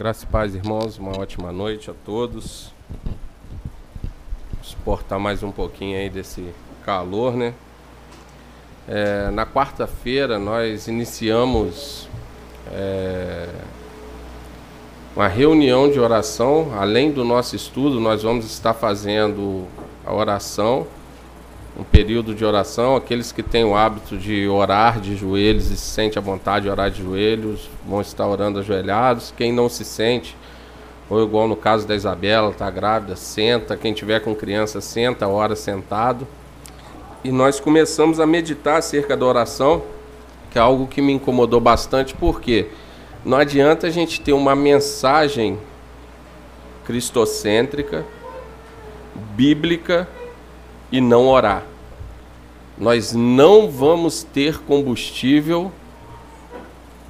Graças e paz, irmãos. Uma ótima noite a todos. Suportar mais um pouquinho aí desse calor, né? É, na quarta-feira nós iniciamos é, uma reunião de oração. Além do nosso estudo, nós vamos estar fazendo a oração um período de oração. Aqueles que têm o hábito de orar de joelhos e se sente à vontade de orar de joelhos, vão estar orando ajoelhados. Quem não se sente, ou igual no caso da Isabela, está grávida, senta. Quem tiver com criança, senta, ora sentado. E nós começamos a meditar acerca da oração, que é algo que me incomodou bastante, porque não adianta a gente ter uma mensagem cristocêntrica, bíblica, e não orar. Nós não vamos ter combustível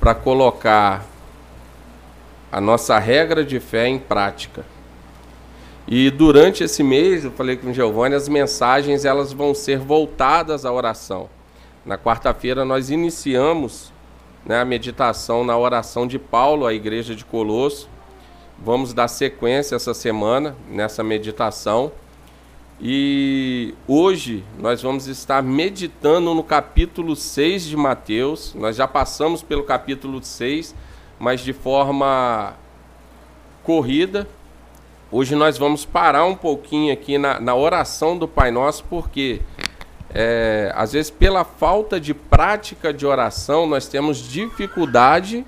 para colocar a nossa regra de fé em prática. E durante esse mês, eu falei com o Giovanni, as mensagens elas vão ser voltadas à oração. Na quarta-feira nós iniciamos né, a meditação na oração de Paulo à igreja de Colosso. Vamos dar sequência essa semana nessa meditação. E hoje nós vamos estar meditando no capítulo 6 de Mateus. Nós já passamos pelo capítulo 6, mas de forma corrida. Hoje nós vamos parar um pouquinho aqui na, na oração do Pai Nosso, porque é, às vezes pela falta de prática de oração nós temos dificuldade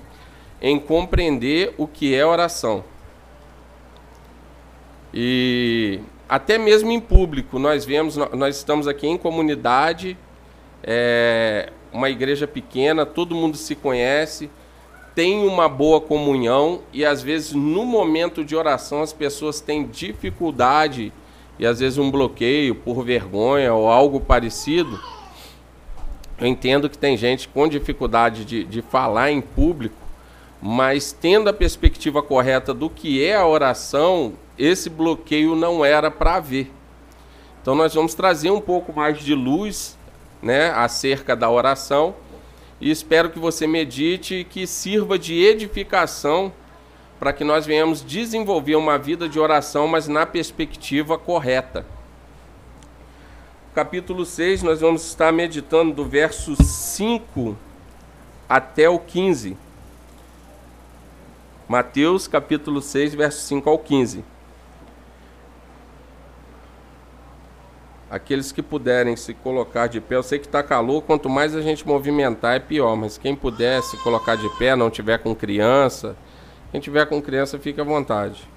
em compreender o que é oração. E até mesmo em público, nós vemos, nós estamos aqui em comunidade, é, uma igreja pequena, todo mundo se conhece, tem uma boa comunhão e às vezes no momento de oração as pessoas têm dificuldade e às vezes um bloqueio por vergonha ou algo parecido. Eu entendo que tem gente com dificuldade de, de falar em público, mas tendo a perspectiva correta do que é a oração, esse bloqueio não era para haver. Então nós vamos trazer um pouco mais de luz, né, acerca da oração e espero que você medite e que sirva de edificação para que nós venhamos desenvolver uma vida de oração, mas na perspectiva correta. Capítulo 6, nós vamos estar meditando do verso 5 até o 15. Mateus capítulo 6, verso 5 ao 15. Aqueles que puderem se colocar de pé, eu sei que está calor, quanto mais a gente movimentar é pior, mas quem puder se colocar de pé, não tiver com criança, quem tiver com criança fica à vontade.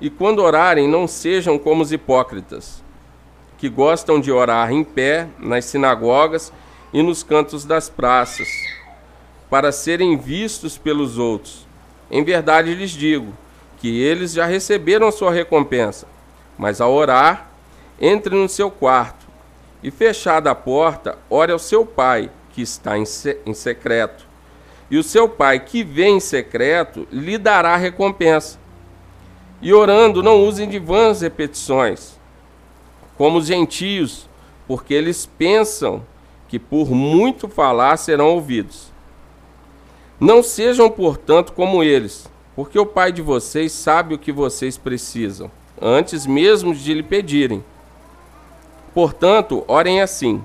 E quando orarem, não sejam como os hipócritas, que gostam de orar em pé nas sinagogas e nos cantos das praças, para serem vistos pelos outros. Em verdade lhes digo, que eles já receberam sua recompensa. Mas ao orar, entre no seu quarto e, fechada a porta, ore ao seu pai, que está em, se em secreto. E o seu pai, que vê em secreto, lhe dará recompensa. E orando, não usem de vãs repetições, como os gentios, porque eles pensam que por muito falar serão ouvidos. Não sejam, portanto, como eles porque o Pai de vocês sabe o que vocês precisam, antes mesmo de lhe pedirem. Portanto, orem assim: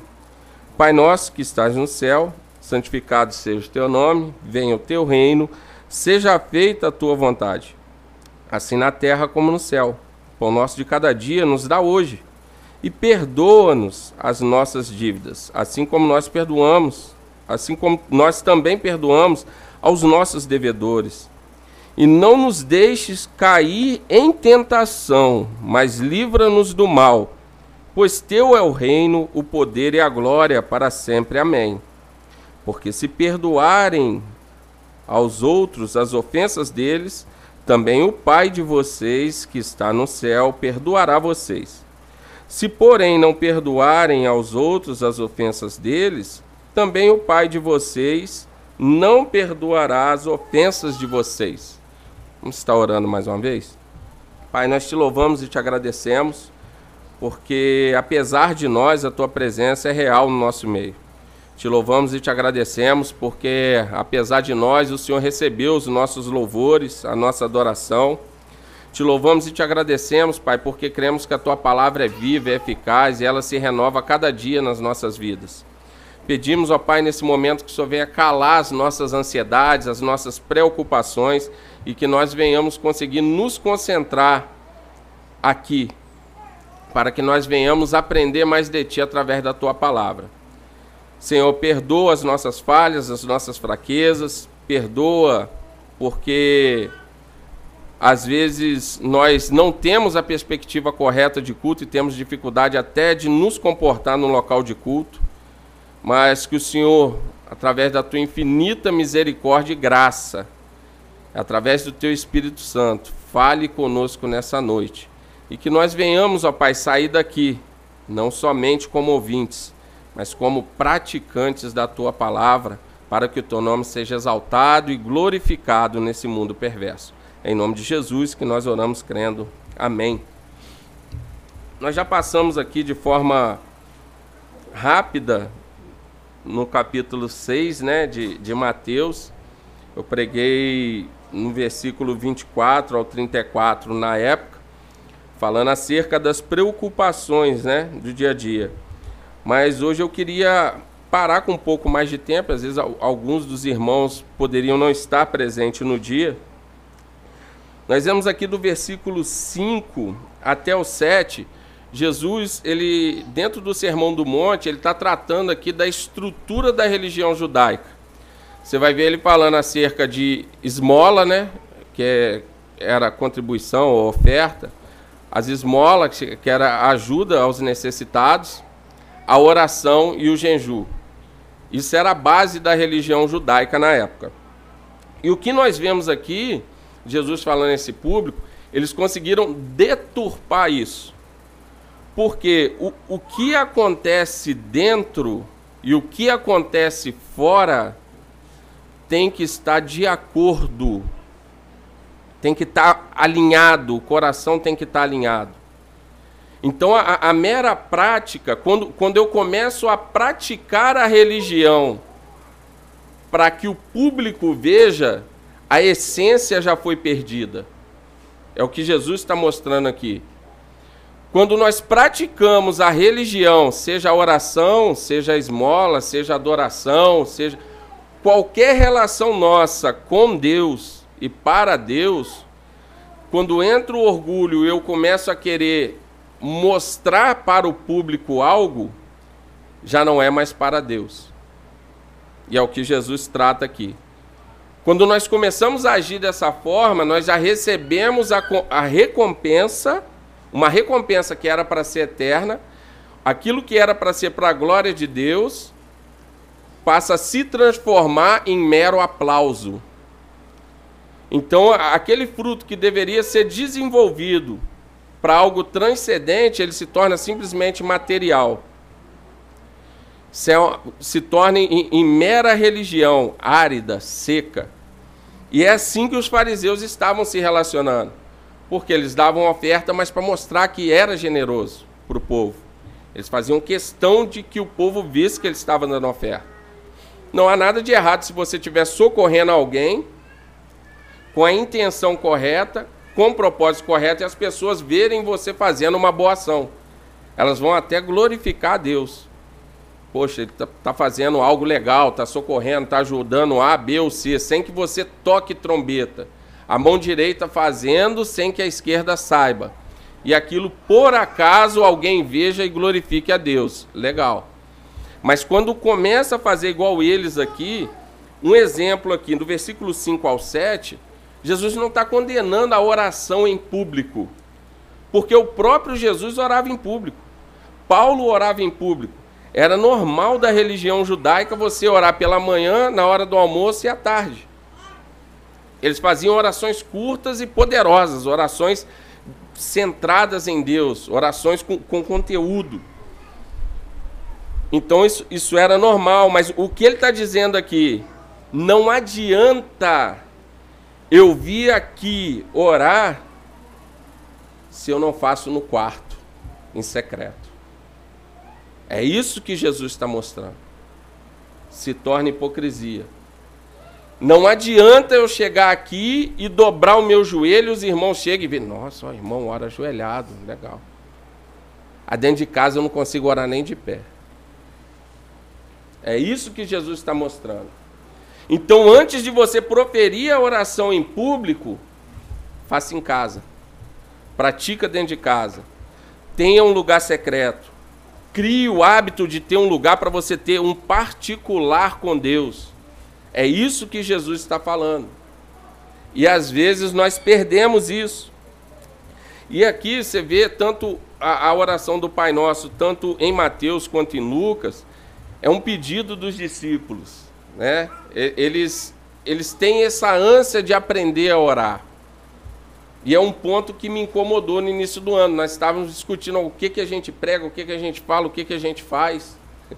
Pai nosso que estás no céu, santificado seja o teu nome, venha o teu reino, seja feita a tua vontade, assim na terra como no céu. O pão nosso de cada dia nos dá hoje. E perdoa-nos as nossas dívidas, assim como nós perdoamos, assim como nós também perdoamos aos nossos devedores e não nos deixes cair em tentação, mas livra-nos do mal, pois teu é o reino, o poder e a glória para sempre. Amém. Porque se perdoarem aos outros as ofensas deles, também o Pai de vocês, que está no céu, perdoará vocês. Se, porém, não perdoarem aos outros as ofensas deles, também o Pai de vocês não perdoará as ofensas de vocês. Vamos estar orando mais uma vez? Pai, nós te louvamos e te agradecemos, porque apesar de nós, a tua presença é real no nosso meio. Te louvamos e te agradecemos porque, apesar de nós, o Senhor recebeu os nossos louvores, a nossa adoração. Te louvamos e te agradecemos, Pai, porque cremos que a tua palavra é viva, é eficaz e ela se renova a cada dia nas nossas vidas. Pedimos, ó Pai, nesse momento que o Senhor venha calar as nossas ansiedades, as nossas preocupações e que nós venhamos conseguir nos concentrar aqui, para que nós venhamos aprender mais de Ti através da Tua palavra. Senhor, perdoa as nossas falhas, as nossas fraquezas, perdoa porque às vezes nós não temos a perspectiva correta de culto e temos dificuldade até de nos comportar no local de culto, mas que o Senhor, através da tua infinita misericórdia e graça, através do teu Espírito Santo, fale conosco nessa noite e que nós venhamos, ó Pai, sair daqui não somente como ouvintes, mas como praticantes da tua palavra, para que o teu nome seja exaltado e glorificado nesse mundo perverso. É em nome de Jesus que nós oramos crendo. Amém. Nós já passamos aqui de forma rápida no capítulo 6 né, de, de Mateus. Eu preguei no versículo 24 ao 34 na época, falando acerca das preocupações né, do dia a dia. Mas hoje eu queria parar com um pouco mais de tempo, às vezes alguns dos irmãos poderiam não estar presentes no dia. Nós vemos aqui do versículo 5 até o 7, Jesus, ele dentro do Sermão do Monte, ele está tratando aqui da estrutura da religião judaica. Você vai ver ele falando acerca de esmola, né, que é, era contribuição ou oferta, as esmolas, que era ajuda aos necessitados, a oração e o jejum. Isso era a base da religião judaica na época. E o que nós vemos aqui, Jesus falando a esse público, eles conseguiram deturpar isso. Porque o, o que acontece dentro e o que acontece fora tem que estar de acordo, tem que estar alinhado, o coração tem que estar alinhado. Então, a, a, mera prática, quando, quando eu começo a praticar a religião para que o público veja, a essência já foi perdida. É o que Jesus está mostrando aqui. Quando nós praticamos a religião, seja a oração, seja a esmola, seja a adoração, seja qualquer relação nossa com Deus e para Deus, quando entra o orgulho e eu começo a querer mostrar para o público algo já não é mais para Deus. E é o que Jesus trata aqui. Quando nós começamos a agir dessa forma, nós já recebemos a, a recompensa, uma recompensa que era para ser eterna, aquilo que era para ser para a glória de Deus, passa a se transformar em mero aplauso. Então, aquele fruto que deveria ser desenvolvido para algo transcendente, ele se torna simplesmente material. Se, é, se torna em, em mera religião, árida, seca. E é assim que os fariseus estavam se relacionando. Porque eles davam oferta, mas para mostrar que era generoso para o povo. Eles faziam questão de que o povo visse que eles estavam dando oferta. Não há nada de errado se você estiver socorrendo alguém com a intenção correta, com o propósito correto e as pessoas verem você fazendo uma boa ação. Elas vão até glorificar a Deus. Poxa, ele está tá fazendo algo legal, está socorrendo, está ajudando A, B ou C, sem que você toque trombeta. A mão direita fazendo sem que a esquerda saiba. E aquilo, por acaso, alguém veja e glorifique a Deus. Legal. Mas quando começa a fazer igual eles aqui, um exemplo aqui, no versículo 5 ao 7, Jesus não está condenando a oração em público, porque o próprio Jesus orava em público. Paulo orava em público. Era normal da religião judaica você orar pela manhã, na hora do almoço e à tarde. Eles faziam orações curtas e poderosas, orações centradas em Deus, orações com, com conteúdo. Então isso, isso era normal, mas o que ele está dizendo aqui? Não adianta eu vi aqui orar se eu não faço no quarto, em secreto. É isso que Jesus está mostrando. se torna hipocrisia. Não adianta eu chegar aqui e dobrar o meu joelho os irmãos chegam e veem, nossa, o irmão ora ajoelhado, legal. A dentro de casa eu não consigo orar nem de pé. É isso que Jesus está mostrando. Então, antes de você proferir a oração em público, faça em casa. Pratica dentro de casa. Tenha um lugar secreto. Crie o hábito de ter um lugar para você ter um particular com Deus. É isso que Jesus está falando. E às vezes nós perdemos isso. E aqui você vê tanto a, a, oração do Pai Nosso, tanto em Mateus quanto em Lucas, é um pedido dos discípulos. Né? Eles, eles têm essa ânsia de aprender a orar. E é um ponto que me incomodou no início do ano. Nós estávamos discutindo o que, que a gente prega, o que, que a gente fala, o que, que a gente faz.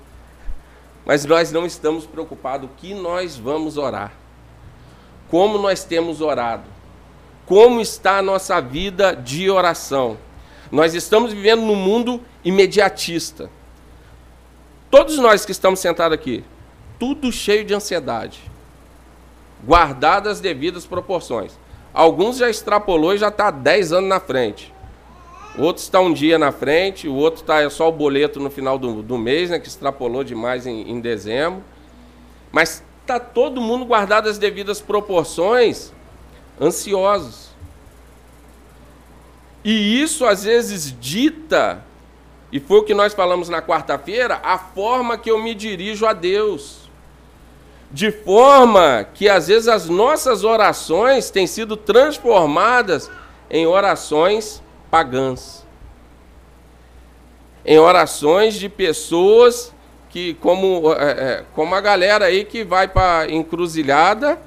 Mas nós não estamos preocupados o que nós vamos orar. Como nós temos orado. Como está a nossa vida de oração. Nós estamos vivendo num mundo imediatista. Todos nós que estamos sentados aqui, tudo cheio de ansiedade. Guardadas as devidas proporções. Alguns já extrapolou e já está 10 anos na frente. Outros está um dia na frente, o outro está só o boleto no final do, do mês, né, que extrapolou demais em, em dezembro. Mas está todo mundo guardado as devidas proporções, ansiosos. E isso às vezes dita, e foi o que nós falamos na quarta-feira, a forma que eu me dirijo a Deus. De forma que às vezes as nossas orações têm sido transformadas em orações pagãs. Em orações de pessoas que, como, é, é, como a galera aí que vai para encruzilhada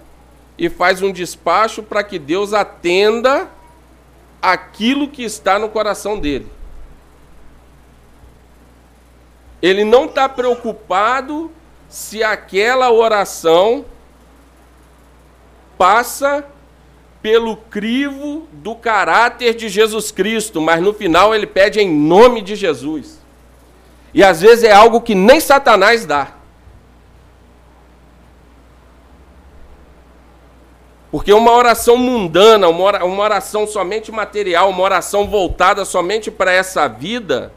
e faz um despacho para que Deus atenda aquilo que está no coração dele. Ele não está preocupado se aquela oração passa pelo crivo do caráter de Jesus Cristo, mas no final ele pede em nome de Jesus. E às vezes é algo que nem Satanás dá. Porque uma oração mundana, uma oração somente material, uma oração voltada somente para essa vida,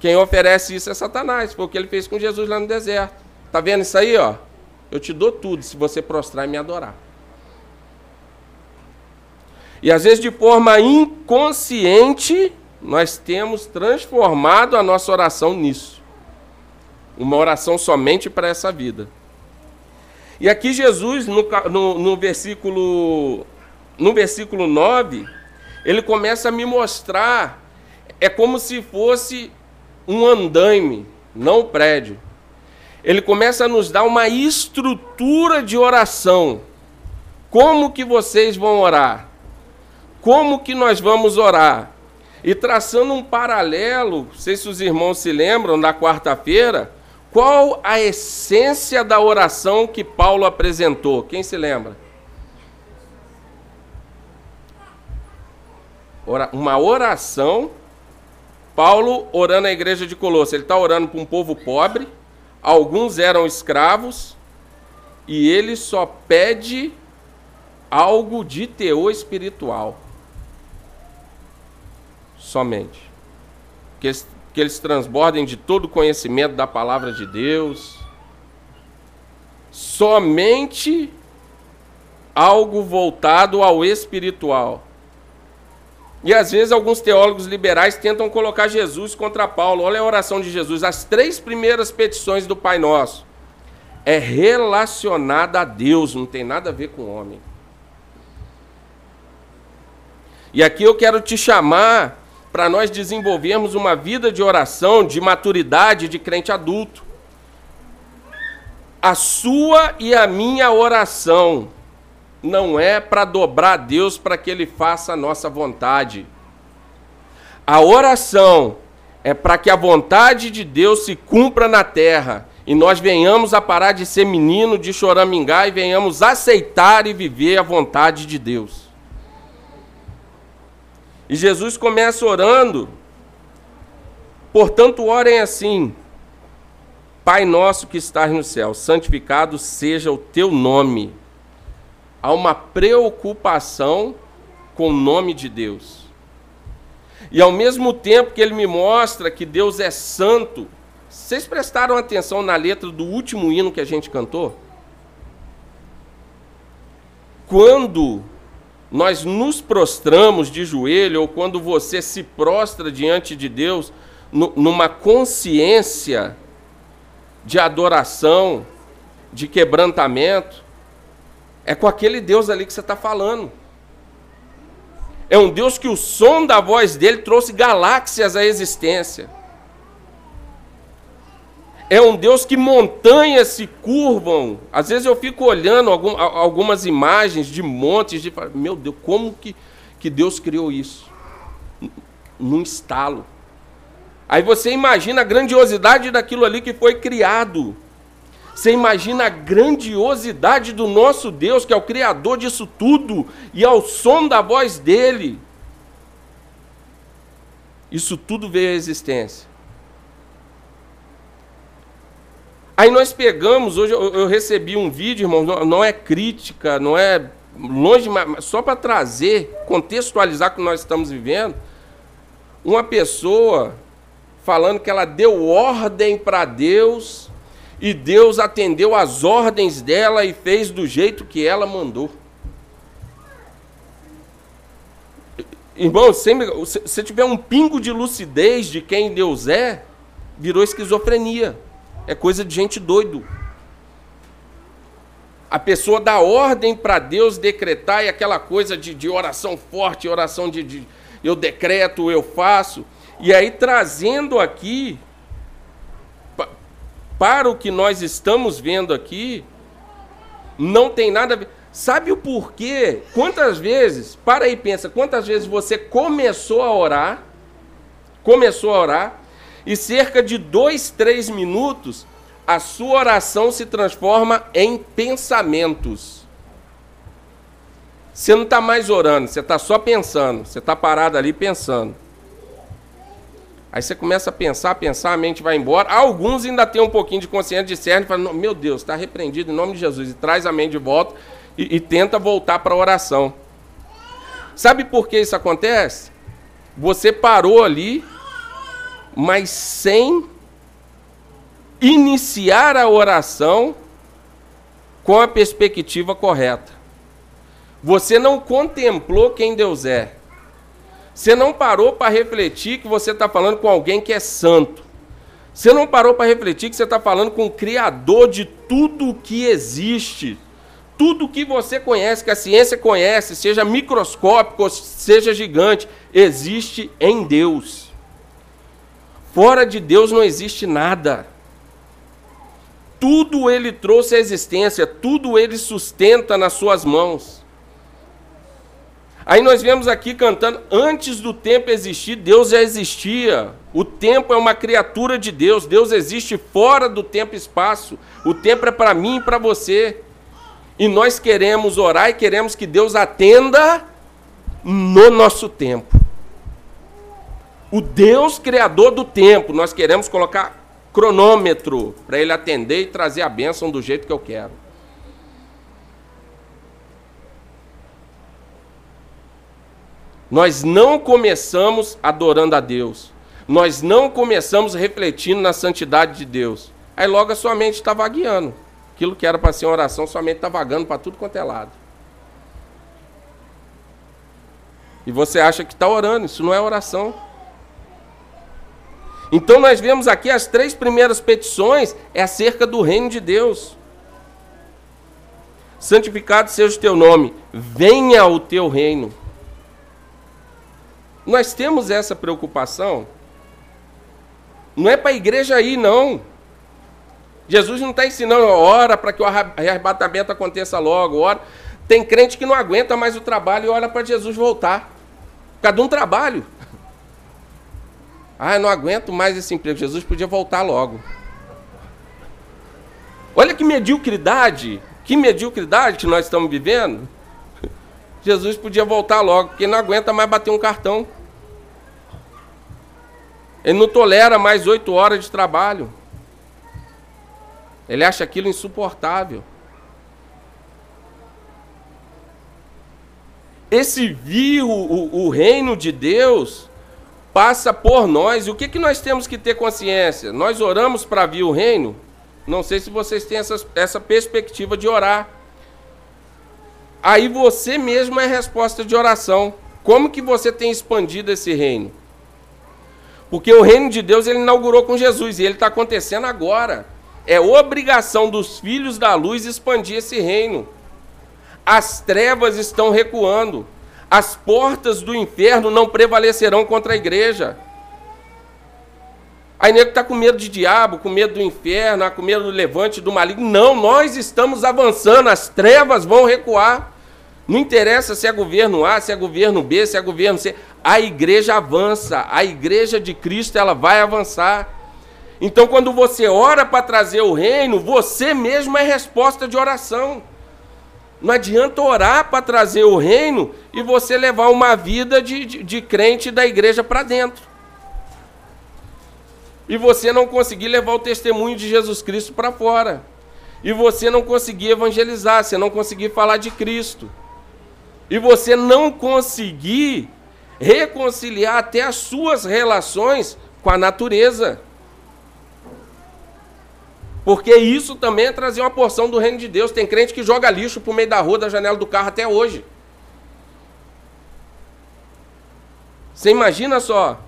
quem oferece isso é Satanás. Foi o que ele fez com Jesus lá no deserto. Tá vendo isso aí, ó? Eu te dou tudo se você prostrar e me adorar. E às vezes de forma inconsciente, nós temos transformado a nossa oração nisso. Uma oração somente para essa vida. E aqui Jesus, no, no, no, versículo, no versículo 9, ele começa a me mostrar, é como se fosse um andaime, não um prédio. Ele começa a nos dar uma estrutura de oração. Como que vocês vão orar? como que nós vamos orar? E traçando um paralelo, não sei se os irmãos se lembram, da quarta-feira, qual a essência da oração que Paulo apresentou? Quem se lembra? Uma oração, Paulo orando na igreja de Colosso. Ele está orando para um povo pobre, alguns eram escravos, e ele só pede algo de teor espiritual somente. Que que eles transbordem de todo o conhecimento da palavra de Deus. Somente algo voltado ao espiritual. E às vezes alguns teólogos liberais tentam colocar Jesus contra Paulo. Olha a oração de Jesus. As três primeiras petições do Pai Nosso é relacionada a Deus, não tem nada a ver com o homem. E aqui eu quero te chamar para nós desenvolvermos uma vida de oração, de maturidade de crente adulto. A sua e a minha oração não é para dobrar a Deus para que Ele faça a nossa vontade. A oração é para que a vontade de Deus se cumpra na terra e nós venhamos a parar de ser menino de choramingar e venhamos aceitar e viver a vontade de Deus. E Jesus começa orando, portanto, orem assim: Pai nosso que estás no céu, santificado seja o teu nome. Há uma preocupação com o nome de Deus. E ao mesmo tempo que ele me mostra que Deus é santo, vocês prestaram atenção na letra do último hino que a gente cantou? Quando nós nos prostramos de joelho, ou quando você se prostra diante de Deus, numa consciência de adoração, de quebrantamento, é com aquele Deus ali que você está falando. É um Deus que o som da voz dele trouxe galáxias à existência. É um Deus que montanhas se curvam. Às vezes eu fico olhando algum, algumas imagens de montes de. Meu Deus, como que, que Deus criou isso? Num estalo. Aí você imagina a grandiosidade daquilo ali que foi criado. Você imagina a grandiosidade do nosso Deus, que é o Criador disso tudo, e ao som da voz dele, isso tudo veio à existência. Aí nós pegamos, hoje eu, eu recebi um vídeo, irmão, não, não, é crítica, não é longe, mas só para trazer, contextualizar o que nós estamos vivendo. Uma pessoa falando que ela deu ordem para Deus e Deus atendeu às ordens dela e fez do jeito que ela mandou. Irmão, se você tiver um pingo de lucidez de quem Deus é, virou esquizofrenia. É coisa de gente doido. A pessoa dá ordem para Deus decretar e aquela coisa de, de oração forte, oração de, de eu decreto, eu faço. E aí trazendo aqui para o que nós estamos vendo aqui, não tem nada a ver. Sabe o porquê? Quantas vezes, para aí pensa, quantas vezes você começou a orar, começou a orar, e cerca de dois, três minutos, a sua oração se transforma em pensamentos. Você não está mais orando, você está só pensando, você está parado ali pensando. Aí você começa a pensar, pensar, a mente vai embora. Alguns ainda têm um pouquinho de consciência, discerne e falam, meu Deus, está repreendido em nome de Jesus. E traz a mente de volta e, e tenta voltar para a oração. Sabe por que isso acontece? Você parou ali, mas sem iniciar a oração com a perspectiva correta. Você não contemplou quem Deus é. Você não parou para refletir que você está falando com alguém que é santo. Você não parou para refletir que você está falando com o Criador de tudo que existe. Tudo que você conhece, que a ciência conhece, seja microscópico, seja gigante, existe em Deus. Fora de Deus não existe nada. Tudo ele trouxe à existência, tudo ele sustenta nas suas mãos. Aí nós vemos aqui cantando, antes do tempo existir, Deus já existia. O tempo é uma criatura de Deus, Deus existe fora do tempo e espaço. O tempo é para mim e para você. E nós queremos orar e queremos que Deus atenda no nosso tempo. O Deus criador do tempo, nós queremos colocar cronômetro para ele atender e trazer a bênção do jeito que eu quero. Nós não começamos adorando a Deus. Nós não começamos refletindo na santidade de Deus. Aí logo a sua mente está vagueando. Aquilo que era para ser uma oração, sua mente está vagando para tudo quanto é lado. E você acha que está orando, isso não é oração. Então nós vemos aqui as três primeiras petições é acerca do reino de Deus. Santificado seja o teu nome, venha o teu reino. Nós temos essa preocupação. Não é para a igreja ir, não. Jesus não está ensinando, ora para que o arrebatamento aconteça logo, ora. Tem crente que não aguenta mais o trabalho e olha para Jesus voltar. Cada um trabalho. Ah, eu não aguento mais esse emprego. Jesus podia voltar logo. Olha que mediocridade, que mediocridade que nós estamos vivendo. Jesus podia voltar logo, porque não aguenta mais bater um cartão. Ele não tolera mais oito horas de trabalho. Ele acha aquilo insuportável. Esse vir o, o, o reino de Deus passa por nós. E o que, que nós temos que ter consciência? Nós oramos para vir o reino? Não sei se vocês têm essa, essa perspectiva de orar. Aí você mesmo é resposta de oração. Como que você tem expandido esse reino? Porque o reino de Deus ele inaugurou com Jesus e ele está acontecendo agora. É obrigação dos filhos da luz expandir esse reino. As trevas estão recuando. As portas do inferno não prevalecerão contra a igreja. Aí nego está com medo de diabo, com medo do inferno, com medo do levante, do maligno. Não, nós estamos avançando, as trevas vão recuar. Não interessa se é governo A, se é governo B, se é governo C. A igreja avança, a igreja de Cristo ela vai avançar. Então, quando você ora para trazer o reino, você mesmo é resposta de oração. Não adianta orar para trazer o reino e você levar uma vida de, de, de crente da igreja para dentro. E você não conseguir levar o testemunho de Jesus Cristo para fora. E você não conseguir evangelizar, você não conseguir falar de Cristo. E você não conseguir reconciliar até as suas relações com a natureza. Porque isso também é trazer uma porção do reino de Deus. Tem crente que joga lixo pro meio da rua, da janela do carro até hoje. Você imagina só.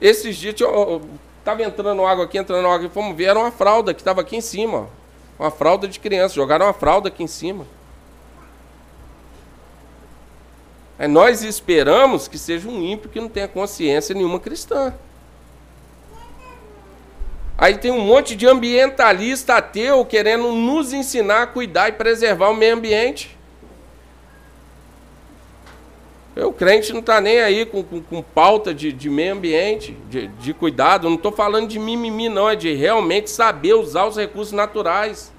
Esses dias, eu, tava entrando água aqui, entrando água aqui, fomos ver, era uma fralda que estava aqui em cima. Ó. Uma fralda de criança, jogaram uma fralda aqui em cima. Aí nós esperamos que seja um ímpio que não tenha consciência nenhuma cristã. Aí tem um monte de ambientalista ateu querendo nos ensinar a cuidar e preservar o meio ambiente. O crente não está nem aí com, com, com pauta de, de, meio ambiente, de, de cuidado. não estou falando de mimimi, não. É de realmente saber usar os recursos naturais.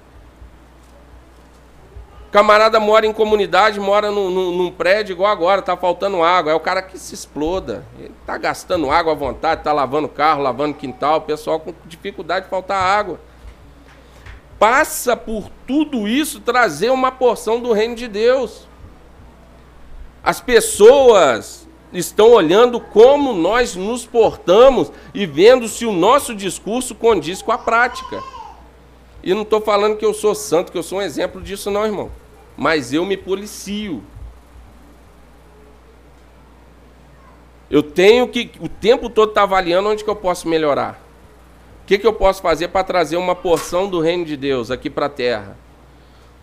Camarada mora em comunidade, mora num, num, num, prédio igual agora, tá faltando água. É o cara que se exploda. Ele tá gastando água à vontade, tá lavando carro, lavando quintal, o pessoal com dificuldade de faltar água. Passa por tudo isso trazer uma porção do reino de Deus. As pessoas estão olhando como nós nos portamos e vendo se o nosso discurso condiz com a prática. E não estou falando que eu sou santo, que eu sou um exemplo disso, não, irmão mas eu me policio. Eu tenho que o tempo todo estar tá avaliando onde que eu posso melhorar. O que, que eu posso fazer para trazer uma porção do reino de Deus aqui para a terra?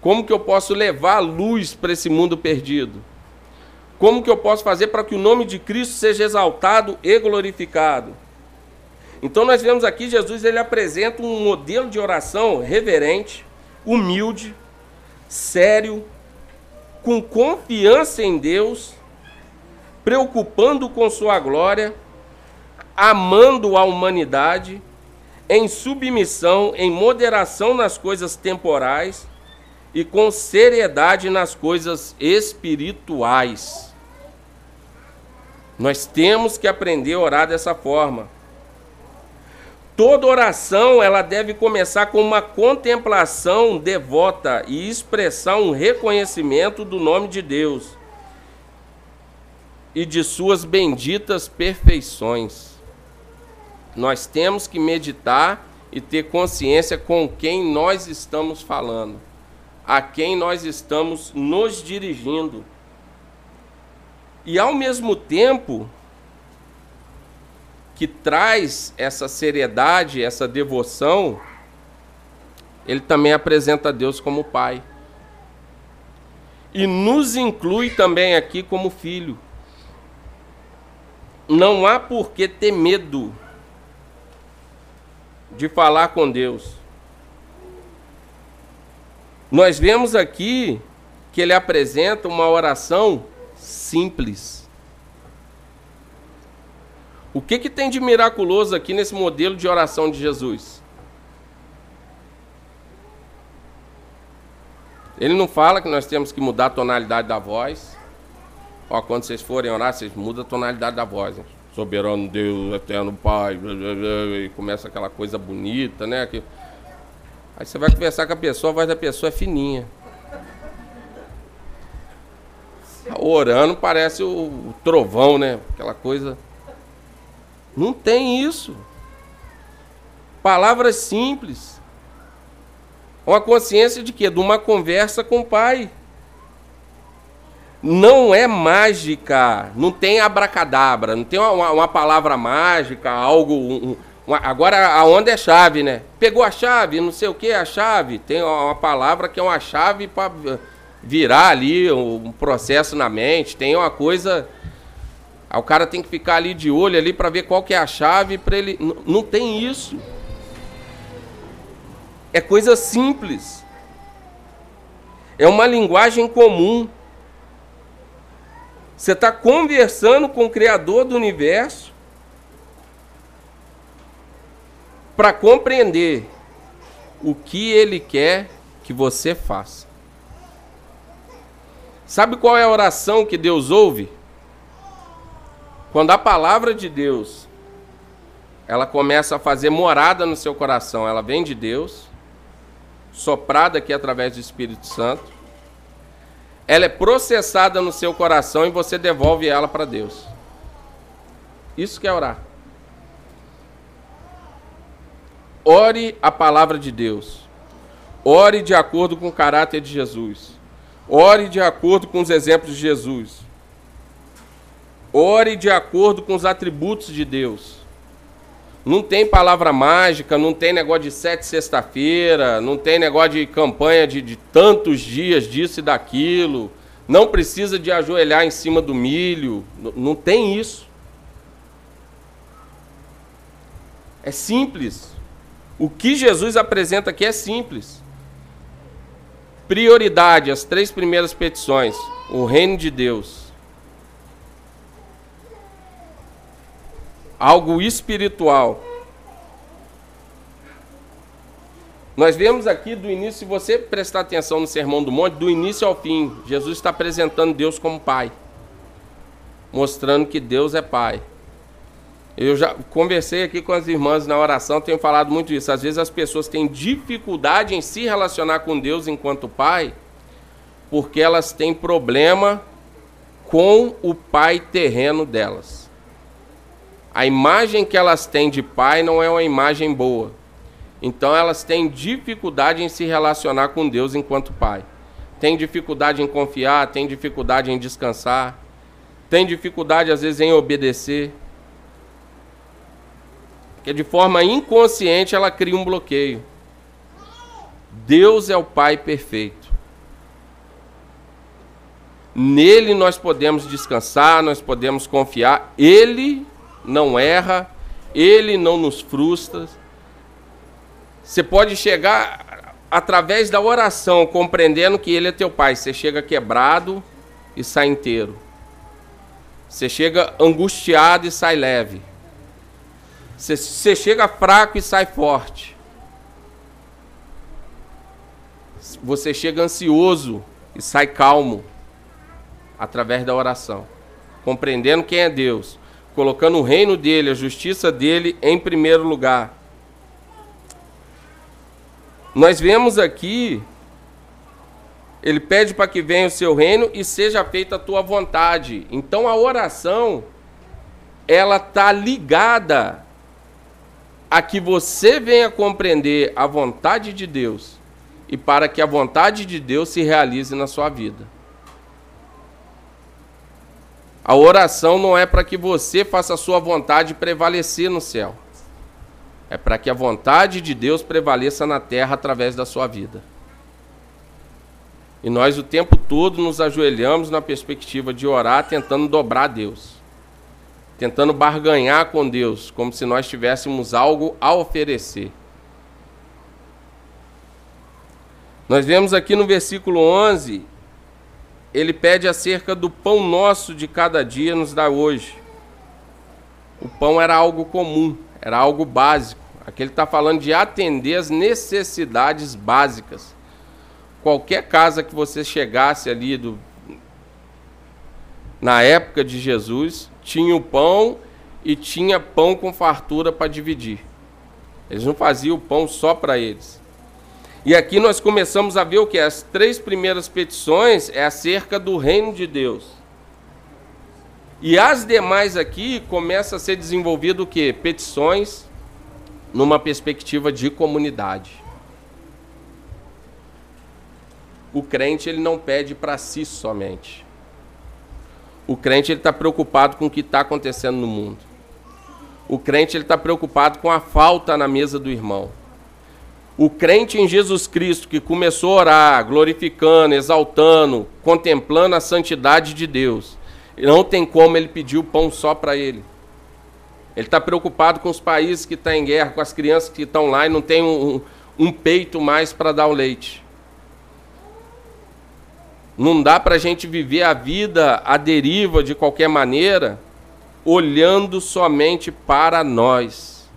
Como que eu posso levar luz para esse mundo perdido? Como que eu posso fazer para que o nome de Cristo seja exaltado e glorificado? Então nós vemos aqui Jesus ele apresenta um modelo de oração reverente, humilde, sério, com confiança em Deus, preocupando com sua glória, amando a humanidade, em submissão, em moderação nas coisas temporais e com seriedade nas coisas espirituais. Nós temos que aprender a orar dessa forma. Toda oração ela deve começar com uma contemplação devota e expressar um reconhecimento do nome de Deus e de suas benditas perfeições. Nós temos que meditar e ter consciência com quem nós estamos falando, a quem nós estamos nos dirigindo. E ao mesmo tempo, que traz essa seriedade, essa devoção, ele também apresenta Deus como Pai. E nos inclui também aqui como filho. Não há por que ter medo de falar com Deus. Nós vemos aqui que ele apresenta uma oração simples. O que, que tem de miraculoso aqui nesse modelo de oração de Jesus? Ele não fala que nós temos que mudar a tonalidade da voz. Ó, quando vocês forem orar, vocês mudam a tonalidade da voz. soberano Deus, eterno Pai, e começa aquela coisa bonita, né? Que... Aí você vai conversar com a pessoa, a voz da pessoa é fininha. Orando parece o, trovão, né? Aquela coisa. Não tem isso. Palavras simples. Uma consciência de quê? De uma conversa com o Pai. Não é mágica, não tem abracadabra, não tem uma, uma palavra mágica, algo. Um, uma, agora a onda é chave, né? Pegou a chave, não sei o que, a chave. Tem uma palavra que é uma chave para virar ali um processo na mente. Tem uma coisa. o cara tem que ficar ali de olho ali para ver qual que é a chave para ele. Não tem isso. É coisa simples. É uma linguagem comum. Você está conversando com o Criador do universo para compreender o que Ele quer que você faça. Sabe qual é a oração que Deus ouve? Quando a palavra de Deus ela começa a fazer morada no seu coração, ela vem de Deus, soprada aqui através do Espírito Santo, ela é processada no seu coração e você devolve ela para Deus. Isso que é orar. Ore a palavra de Deus. Ore de acordo com o caráter de Jesus. Ore de acordo com os exemplos de Jesus. Ore de acordo com os atributos de Deus. Não tem palavra mágica, não tem negócio de sete sexta-feira, não tem negócio de campanha de, de tantos dias disso e daquilo. Não precisa de ajoelhar em cima do milho. Não, não tem isso. É simples. O que Jesus apresenta aqui é simples. Prioridade, as três primeiras petições. O reino de Deus algo espiritual. Nós vemos aqui do início, se você prestar atenção no Sermão do Monte, do início ao fim, Jesus está apresentando Deus como Pai, mostrando que Deus é Pai. Eu já conversei aqui com as irmãs na oração, tenho falado muito isso. Às vezes as pessoas têm dificuldade em se relacionar com Deus enquanto Pai, porque elas têm problema com o Pai terreno delas a imagem que elas têm de pai não é uma imagem boa. Então elas têm dificuldade em se relacionar com Deus enquanto pai. Tem dificuldade em confiar, tem dificuldade em descansar, tem dificuldade às vezes em obedecer. Porque de forma inconsciente ela cria um bloqueio. Deus é o Pai perfeito. Nele nós podemos descansar, nós podemos confiar. Ele não erra, ele não nos frustra. Você pode chegar através da oração, compreendendo que ele é teu pai. Você chega quebrado e sai inteiro. Você chega angustiado e sai leve. Você, chega fraco e sai forte. Você chega ansioso e sai calmo através da oração, compreendendo quem é Deus colocando o reino dele, a justiça dele em primeiro lugar. Nós vemos aqui, ele pede para que venha o seu reino e seja feita a tua vontade. Então a oração, ela está ligada a que você venha compreender a vontade de Deus e para que a vontade de Deus se realize na sua vida. A oração não é para que você faça a sua vontade prevalecer no céu. É para que a vontade de Deus prevaleça na terra através da sua vida. E nós o tempo todo nos ajoelhamos na perspectiva de orar, tentando dobrar Deus. Tentando barganhar com Deus, como se nós tivéssemos algo a oferecer. Nós vemos aqui no versículo 11 ele pede acerca do pão nosso de cada dia nos dá hoje. O pão era algo comum, era algo básico. Aqui ele está falando de atender as necessidades básicas. Qualquer casa que você chegasse ali do, na época de Jesus, tinha o pão e tinha pão com fartura para dividir. Eles não faziam o pão só para eles. E aqui nós começamos a ver o que? As três primeiras petições é acerca do reino de Deus. E as demais aqui começa a ser desenvolvido o que? Petições numa perspectiva de comunidade. O crente ele não pede para si somente. O crente ele está preocupado com o que está acontecendo no mundo. O crente ele está preocupado com a falta na mesa do irmão. O crente em Jesus Cristo que começou a orar, glorificando, exaltando, contemplando a santidade de Deus, não tem como ele pedir o pão só para ele. Ele está preocupado com os países que estão tá em guerra, com as crianças que estão lá e não tem um, um peito mais para dar o leite. Não dá para a gente viver a vida à deriva de qualquer maneira, olhando somente para nós.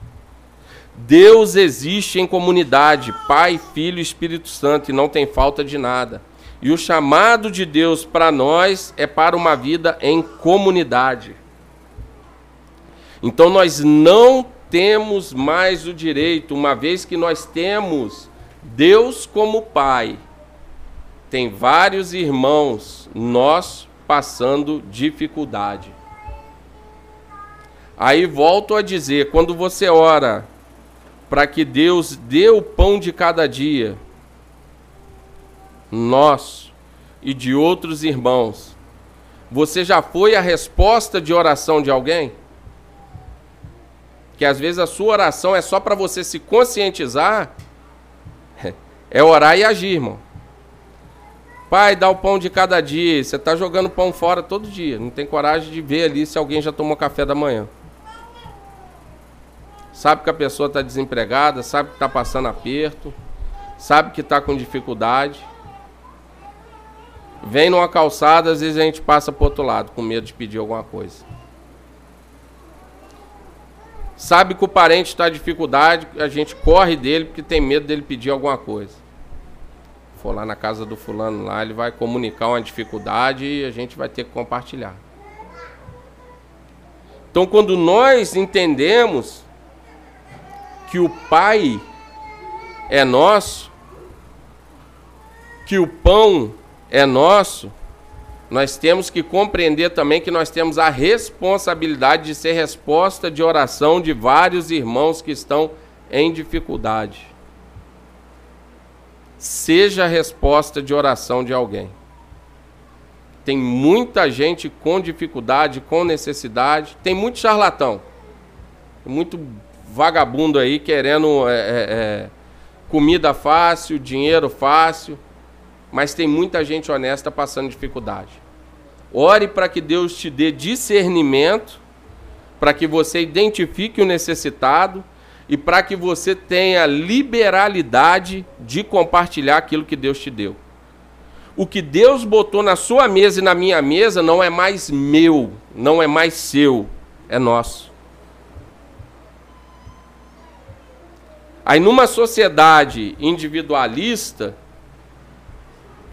Deus existe em comunidade, Pai, Filho e Espírito Santo, e não tem falta de nada. E o chamado de Deus para nós é para uma vida em comunidade. Então nós não temos mais o direito, uma vez que nós temos Deus como Pai tem vários irmãos, nós passando dificuldade. Aí volto a dizer, quando você ora para que Deus dê o pão de cada dia, nós e de outros irmãos, você já foi a resposta de oração de alguém? Que às vezes a sua oração é só para você se conscientizar, é orar e agir, irmão. Pai, dá o pão de cada dia. Você está jogando pão fora todo dia. Não tem coragem de ver ali se alguém já tomou café da manhã. Sabe que a pessoa está desempregada, sabe que está passando aperto, sabe que está com dificuldade. Vem numa calçada, às vezes a gente passa para outro lado, com medo de pedir alguma coisa. Sabe que o parente está em dificuldade, a gente corre dele porque tem medo dele pedir alguma coisa for lá na casa do fulano lá, ele vai comunicar uma dificuldade e a gente vai ter que compartilhar. Então, quando nós entendemos que o Pai é nosso, que o pão é nosso, nós temos que compreender também que nós temos a responsabilidade de ser resposta de oração de vários irmãos que estão em dificuldade seja a resposta de oração de alguém. Tem muita gente com dificuldade, com necessidade, tem muito charlatão, muito vagabundo aí querendo é, é, é, comida fácil, dinheiro fácil, mas tem muita gente honesta passando dificuldade. Ore para que Deus te dê discernimento, para que você identifique o necessitado e para que você tenha liberalidade de compartilhar aquilo que Deus te deu. O que Deus botou na sua mesa e na minha mesa não é mais meu, não é mais seu, é nosso. Aí numa sociedade individualista,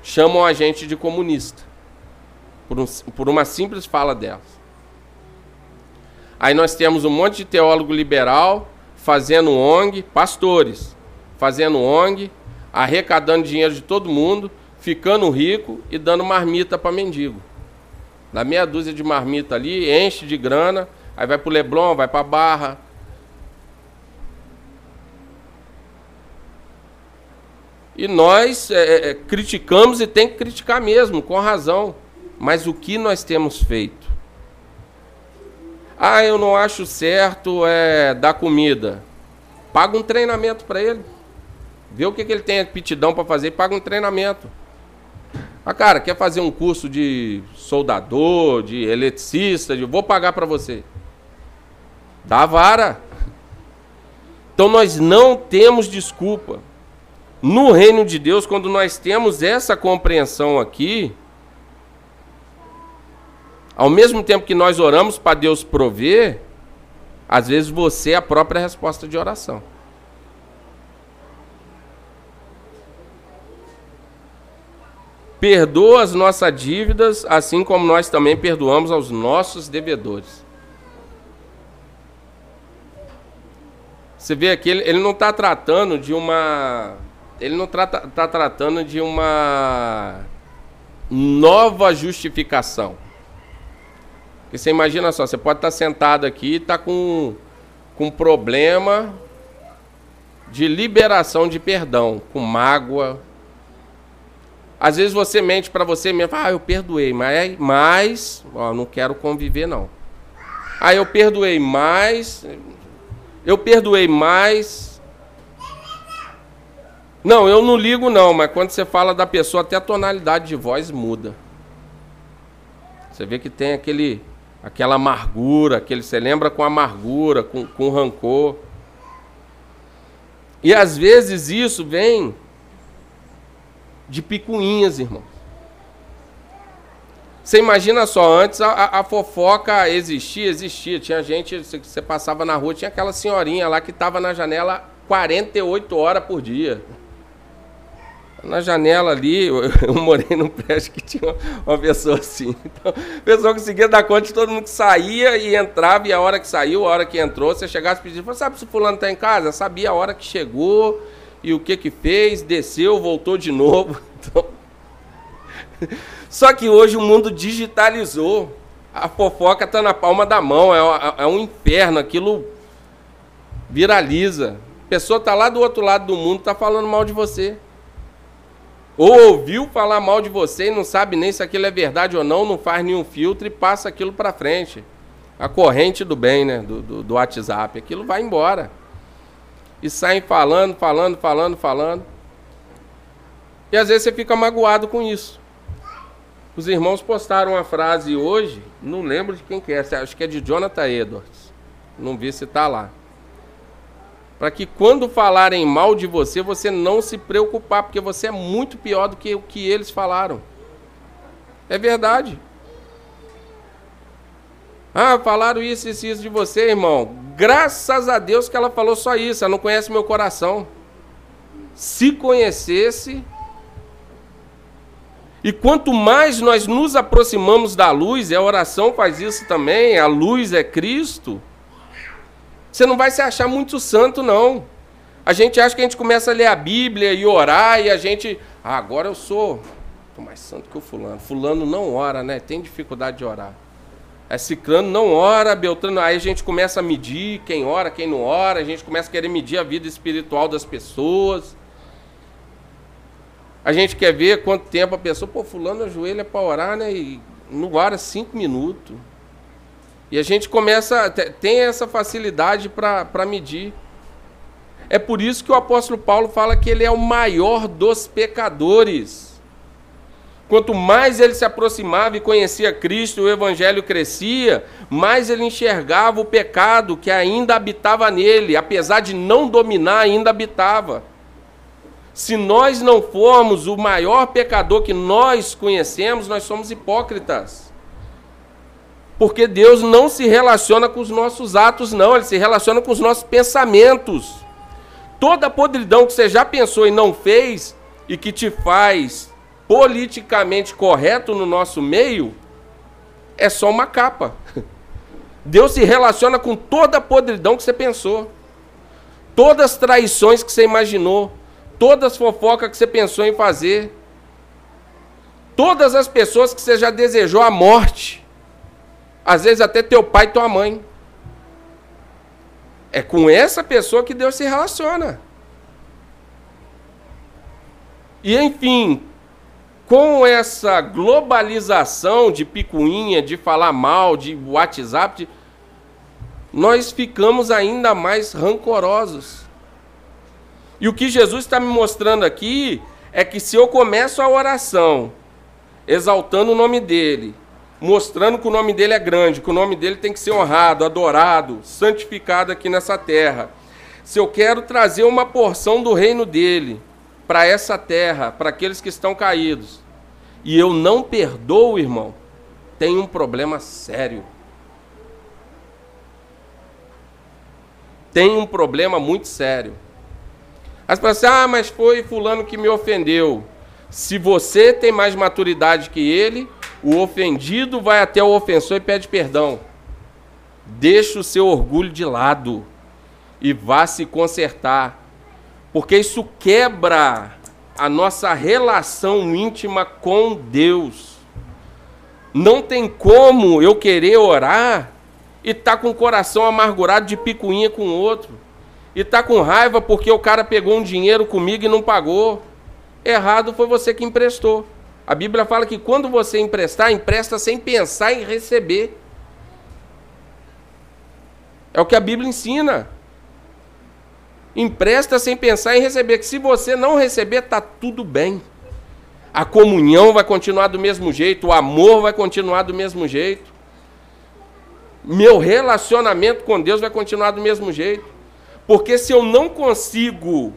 chamam a gente de comunista, por, um, por uma simples fala delas. Aí nós temos um monte de teólogo liberal fazendo ONG, pastores, fazendo ONG, arrecadando dinheiro de todo mundo, ficando rico e dando marmita para mendigo. Dá meia dúzia de marmita ali, enche de grana, aí vai para o Leblon, vai para Barra. E nós é, é, é, criticamos e tem que criticar mesmo, com razão. Mas o que nós temos feito? Ah, eu não acho certo é, dar comida. Paga um treinamento para ele. Vê o que, que ele tem aptidão para fazer e paga um treinamento. Ah, cara, quer fazer um curso de soldador, de eletricista, de vou pagar para você. Dá vara. Então nós não temos desculpa. No reino de Deus, quando nós temos essa compreensão aqui, ao mesmo tempo que nós oramos para Deus prover, às vezes você é a própria resposta de oração. Perdoa as nossas dívidas, assim como nós também perdoamos aos nossos devedores. Você vê aqui, ele, ele não está tratando de uma. Ele não está tá tratando de uma nova justificação. Porque você imagina só, você pode estar tá sentado aqui e está com, com problema de liberação de perdão, com mágoa. Às vezes você mente para você mesmo, ah, eu perdoei, mas, mas ó, não quero conviver não. Ah, eu perdoei mais, eu perdoei mais. Não, eu não ligo não, mas quando você fala da pessoa, até a tonalidade de voz muda. Você vê que tem aquele, aquela amargura, aquele, você lembra com amargura, com, com rancor. E às vezes isso vem de picuinhas, irmão. Você imagina só, antes a, a, fofoca existia, existia. Tinha gente, você passava na rua, tinha aquela senhorinha lá que estava na janela 48 horas por dia. Na janela ali, eu, eu morei num prédio que tinha uma pessoa assim. Então, a pessoa conseguia dar conta de todo mundo que saía e entrava, e a hora que saiu, a hora que entrou, você chegasse e pedia, sabe se fulano está em casa? Sabia a hora que chegou e o que que fez, desceu, voltou de novo. Então... Só que hoje o mundo digitalizou. A fofoca está na palma da mão, é, é, é um inferno, aquilo viraliza. A pessoa está lá do outro lado do mundo, está falando mal de você. Ou ouviu falar mal de você e não sabe nem se aquilo é verdade ou não, não faz nenhum filtro e passa aquilo para frente. A corrente do bem, né? Do, do, do WhatsApp. Aquilo vai embora. E saem falando, falando, falando, falando. E às vezes você fica magoado com isso. Os irmãos postaram uma frase hoje, não lembro de quem que é, acho que é de Jonathan Edwards. Não vi se está lá. Para que quando falarem mal de você, você não se preocupar, porque você é muito pior do que o que eles falaram. É verdade. Ah, falaram isso, isso, isso de você, irmão. Graças a Deus que ela falou só isso. Ela não conhece meu coração. Se conhecesse, e quanto mais nós nos aproximamos da luz, e a oração faz isso também, a luz é Cristo, você não vai se achar muito santo, não. A gente acha que a gente começa a ler a Bíblia e orar, e a gente. Ah, agora eu sou. Tô mais santo que o fulano. Fulano não ora, né? Tem dificuldade de orar. É ciclano não ora, Beltrano. Aí a gente começa a medir quem ora, quem não ora, a gente começa a querer medir a vida espiritual das pessoas. A gente quer ver quanto tempo a pessoa, pô, fulano ajoelha para orar, né? E não ora cinco minutos. E a gente começa, tem essa facilidade para medir. É por isso que o apóstolo Paulo fala que ele é o maior dos pecadores. Quanto mais ele se aproximava e conhecia Cristo, o evangelho crescia, mais ele enxergava o pecado que ainda habitava nele, apesar de não dominar, ainda habitava. Se nós não formos o maior pecador que nós conhecemos, nós somos hipócritas. Porque Deus não se relaciona com os nossos atos, não, Ele se relaciona com os nossos pensamentos. Toda podridão que você já pensou e não fez, e que te faz politicamente correto no nosso meio, é só uma capa. Deus se relaciona com toda a podridão que você pensou, todas as traições que você imaginou, todas as fofocas que você pensou em fazer, todas as pessoas que você já desejou a morte, às vezes até teu pai e tua mãe. É com essa pessoa que Deus se relaciona. E enfim, com essa globalização de picuinha, de falar mal, de WhatsApp, de... nós ficamos ainda mais rancorosos. E o que Jesus está me mostrando aqui é que se eu começo a oração exaltando o nome dele, mostrando que o nome dele é grande, que o nome dele tem que ser honrado, adorado, santificado aqui nessa terra. Se eu quero trazer uma porção do reino dele para essa terra, para aqueles que estão caídos, e eu não perdoo, irmão, tem um problema sério. Tem um problema muito sério. As pessoas assim, ah, mas foi fulano que me ofendeu. Se você tem mais maturidade que ele, o ofendido vai até o ofensor e pede perdão. Deixa o seu orgulho de lado. e vá se consertar, porque isso quebra a nossa relação íntima com Deus. Não tem como eu querer orar e tá com o coração amargurado de picuinha com o outro. E tá com raiva porque o cara pegou um dinheiro comigo e não pagou. Errado foi você que emprestou. A Bíblia fala que quando você emprestar, empresta sem pensar em receber. É o que a Bíblia ensina. Empresta sem pensar em receber. Que se você não receber, tá tudo bem. A comunhão vai continuar do mesmo jeito, o amor vai continuar do mesmo jeito. Meu relacionamento com Deus vai continuar do mesmo jeito. Porque se eu não consigo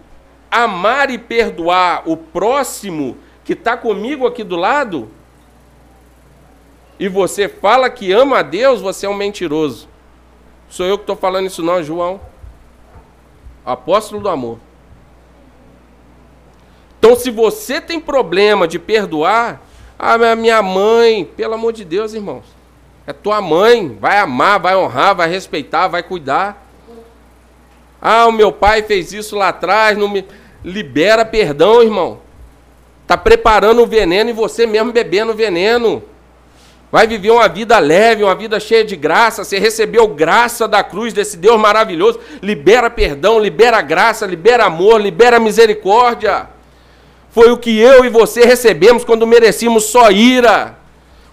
amar e perdoar o próximo que está comigo aqui do lado, e você fala que ama a Deus, você é um mentiroso. Sou eu que estou falando isso, não, João. Apóstolo do amor. Então, se você tem problema de perdoar, a ah, minha mãe, pelo amor de Deus, irmãos, é tua mãe, vai amar, vai honrar, vai respeitar, vai cuidar. Ah, o meu pai fez isso lá atrás, não me libera perdão, irmão. Tá preparando o veneno e você mesmo bebendo o veneno. Vai viver uma vida leve, uma vida cheia de graça. Você recebeu graça da cruz desse Deus maravilhoso. Libera perdão, libera graça, libera amor, libera misericórdia. Foi o que eu e você recebemos quando merecíamos só ira.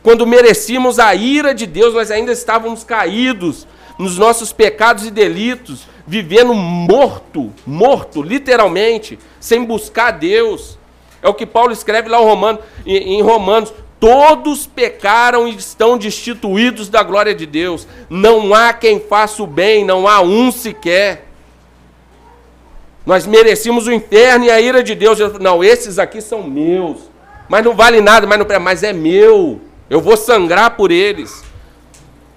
Quando merecíamos a ira de Deus, nós ainda estávamos caídos nos nossos pecados e delitos, vivendo morto, morto, literalmente, sem buscar Deus. É o que Paulo escreve lá em Romanos. Todos pecaram e estão destituídos da glória de Deus. Não há quem faça o bem, não há um sequer. Nós merecíamos o inferno e a ira de Deus. Não, esses aqui são meus. Mas não vale nada, mas, não, mas é meu. Eu vou sangrar por eles.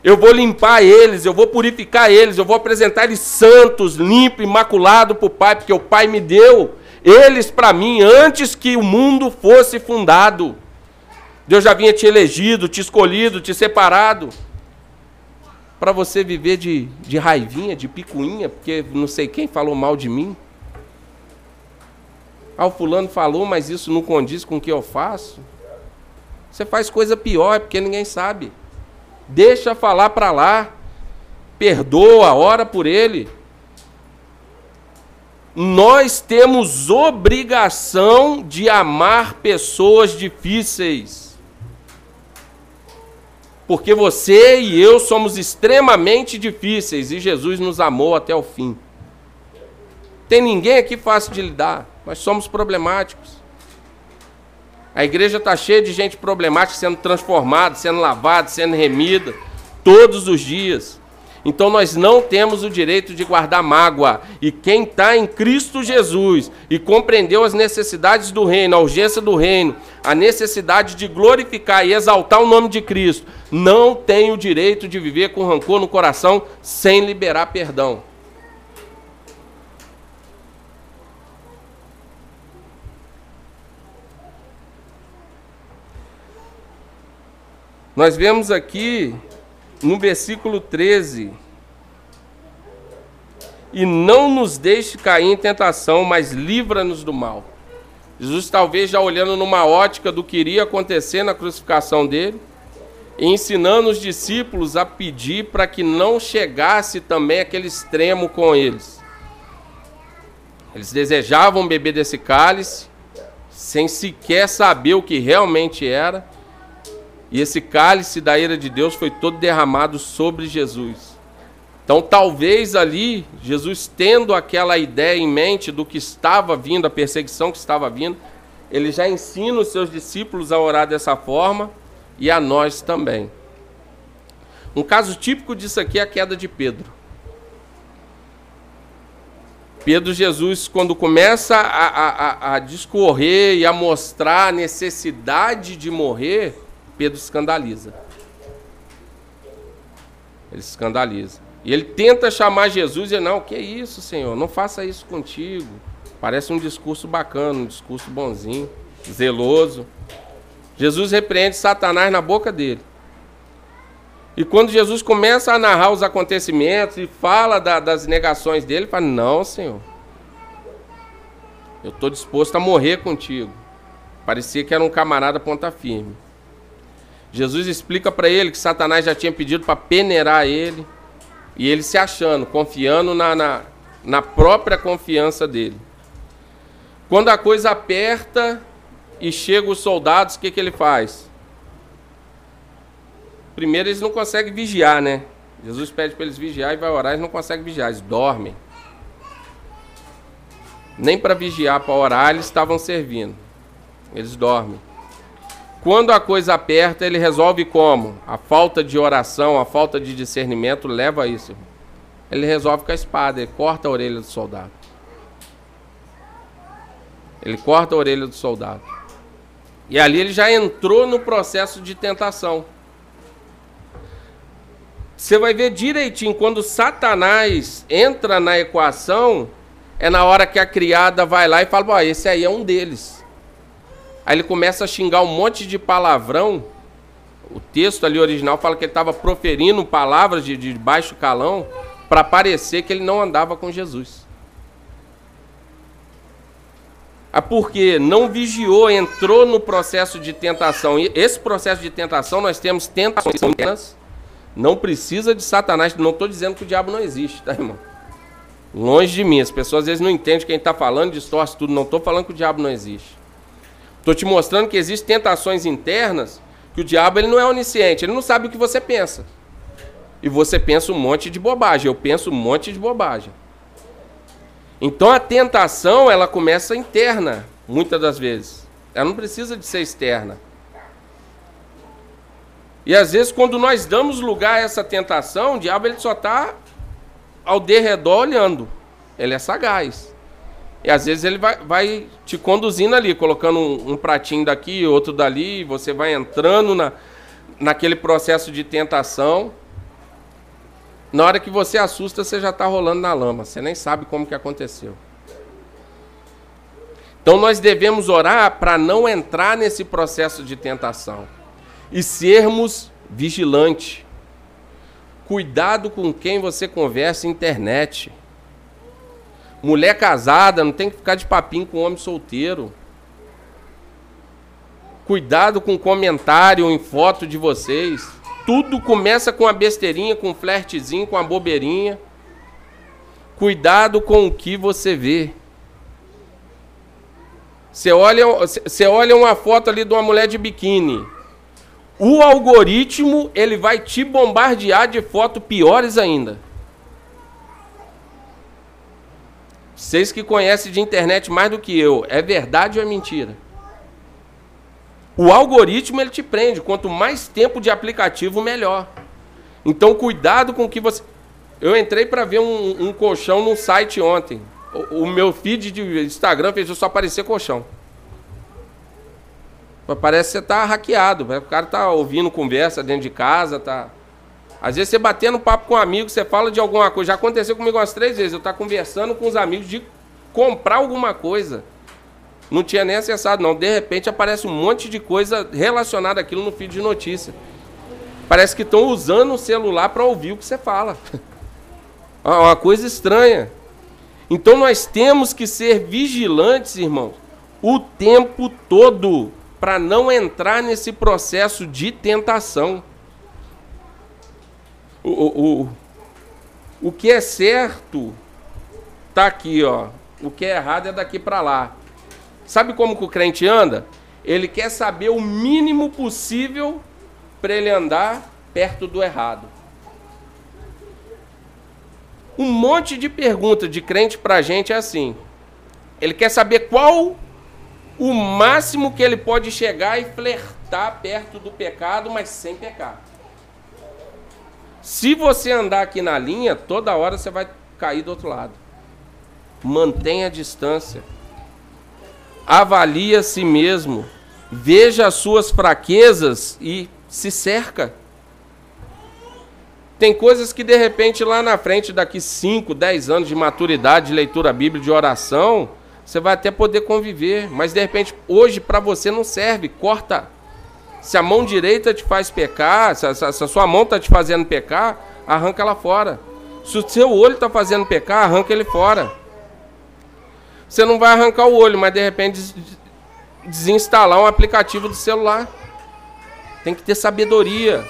Eu vou limpar eles, eu vou purificar eles, eu vou apresentar eles santos, limpos, imaculados para o Pai, porque o Pai me deu eles para mim antes que o mundo fosse fundado. Deus já vinha te elegido, te escolhido, te separado. Para você viver de, de raivinha, de picuinha, porque não sei quem falou mal de mim. Ah, o fulano falou, mas isso não condiz com o que eu faço. Você faz coisa pior, é porque ninguém sabe. Deixa falar para lá. Perdoa, ora por ele. Nós temos obrigação de amar pessoas difíceis. Porque você e eu somos extremamente difíceis e Jesus nos amou até o fim. Tem ninguém aqui fácil de lidar. Nós somos problemáticos. A igreja está cheia de gente problemática sendo transformada, sendo lavada, sendo remida, todos os dias. Então nós não temos o direito de guardar mágoa. E quem está em Cristo Jesus e compreendeu as necessidades do reino, a urgência do reino, a necessidade de glorificar e exaltar o nome de Cristo, não tem o direito de viver com rancor no coração sem liberar perdão. Nós vemos aqui no versículo 13: E não nos deixe cair em tentação, mas livra-nos do mal. Jesus, talvez já olhando numa ótica do que iria acontecer na crucificação dele, e ensinando os discípulos a pedir para que não chegasse também aquele extremo com eles. Eles desejavam beber desse cálice, sem sequer saber o que realmente era e esse cálice da ira de Deus foi todo derramado sobre Jesus. Então, talvez ali, Jesus tendo aquela ideia em mente do que estava vindo, a perseguição que estava vindo, ele já ensina os seus discípulos a orar dessa forma e a nós também. Um caso típico disso aqui é a queda de Pedro. Pedro Jesus, quando começa a, a, a discorrer e a mostrar a necessidade de morrer, Pedro escandaliza. Ele escandaliza. E ele tenta chamar Jesus e não, que é isso, Senhor? Não faça isso contigo. Parece um discurso bacana, um discurso bonzinho, zeloso. Jesus repreende Satanás na boca dele. E quando Jesus começa a narrar os acontecimentos e fala da, das negações dele, ele fala: Não, Senhor, eu estou disposto a morrer contigo. Parecia que era um camarada ponta firme. Jesus explica para ele que Satanás já tinha pedido para peneirar ele. E ele se achando, confiando na, na, na própria confiança dele. Quando a coisa aperta e chegam os soldados, o que, que ele faz? Primeiro, eles não conseguem vigiar, né? Jesus pede para eles vigiar e vai orar, eles não conseguem vigiar, eles dormem. Nem para vigiar, para orar, eles estavam servindo. Eles dormem. Quando a coisa aperta, ele resolve como? A falta de oração, a falta de discernimento leva a isso. Ele resolve com a espada, ele corta a orelha do soldado. Ele corta a orelha do soldado. E ali ele já entrou no processo de tentação. Você vai ver direitinho, quando Satanás entra na equação, é na hora que a criada vai lá e fala: esse aí é um deles. Aí ele começa a xingar um monte de palavrão. O texto ali original fala que ele estava proferindo palavras de, de baixo calão para parecer que ele não andava com Jesus. Ah, porque não vigiou, entrou no processo de tentação. E esse processo de tentação nós temos tentações. Não precisa de Satanás. Não estou dizendo que o diabo não existe, tá, irmão? Longe de mim. As pessoas às vezes não entendem quem está falando, distorce tudo. Não estou falando que o diabo não existe. Estou te mostrando que existem tentações internas que o diabo ele não é onisciente, ele não sabe o que você pensa. E você pensa um monte de bobagem, eu penso um monte de bobagem. Então a tentação ela começa interna, muitas das vezes. Ela não precisa de ser externa. E às vezes quando nós damos lugar a essa tentação, o diabo ele só está ao derredor olhando. Ele é sagaz. E às vezes ele vai, vai te conduzindo ali, colocando um, um pratinho daqui, outro dali, você vai entrando na, naquele processo de tentação. Na hora que você assusta, você já está rolando na lama, você nem sabe como que aconteceu. Então nós devemos orar para não entrar nesse processo de tentação e sermos vigilantes. Cuidado com quem você conversa na internet. Mulher casada não tem que ficar de papinho com homem solteiro. Cuidado com comentário em foto de vocês. Tudo começa com a besteirinha, com um flertezinho, com a bobeirinha. Cuidado com o que você vê. Você olha, você olha uma foto ali de uma mulher de biquíni. O algoritmo ele vai te bombardear de fotos piores ainda. Vocês que conhecem de internet mais do que eu, é verdade ou é mentira? O algoritmo ele te prende. Quanto mais tempo de aplicativo, melhor. Então, cuidado com o que você. Eu entrei para ver um, um, colchão no site ontem. O, o, meu feed de Instagram fez só aparecer colchão. Parece que você tá hackeado. O cara tá ouvindo conversa dentro de casa, tá. Às vezes você batendo papo com um amigo, você fala de alguma coisa. Já aconteceu comigo umas três vezes. Eu estou conversando com os amigos de comprar alguma coisa. Não tinha nem acessado, não. De repente aparece um monte de coisa relacionada àquilo no feed de notícia. Parece que estão usando o celular para ouvir o que você fala. Uma coisa estranha. Então nós temos que ser vigilantes, irmãos, o tempo todo, para não entrar nesse processo de tentação. O, o, o, que é certo tá aqui, ó. O que é errado é daqui para lá. Sabe como que o crente anda? Ele quer saber o mínimo possível para ele andar perto do errado. Um monte de pergunta de crente para a gente é assim. Ele quer saber qual o máximo que ele pode chegar e flertar perto do pecado, mas sem pecar. Se você andar aqui na linha, toda hora você vai cair do outro lado. Mantenha a distância. Avalie a si mesmo. Veja as suas fraquezas e se cerca. Tem coisas que de repente lá na frente, daqui 5, 10 anos de maturidade, de leitura bíblica, de oração, você vai até poder conviver, mas de repente hoje para você não serve, corta. Se a mão direita te faz pecar, se a, se a sua mão está te fazendo pecar, arranca ela fora. Se o seu olho está fazendo pecar, arranca ele fora. Você não vai arrancar o olho, mas de repente desinstalar um aplicativo do celular. Tem que ter sabedoria.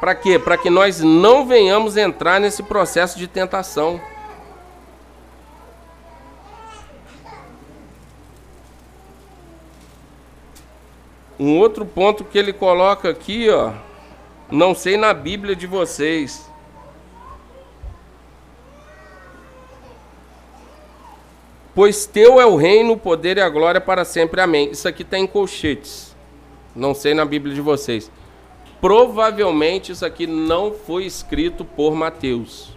Para quê? Para que nós não venhamos entrar nesse processo de tentação. Um outro ponto que ele coloca aqui, ó, não sei na Bíblia de vocês. Pois teu é o reino, o poder e a glória para sempre. Amém. Isso aqui está em colchetes. Não sei na Bíblia de vocês. Provavelmente isso aqui não foi escrito por Mateus.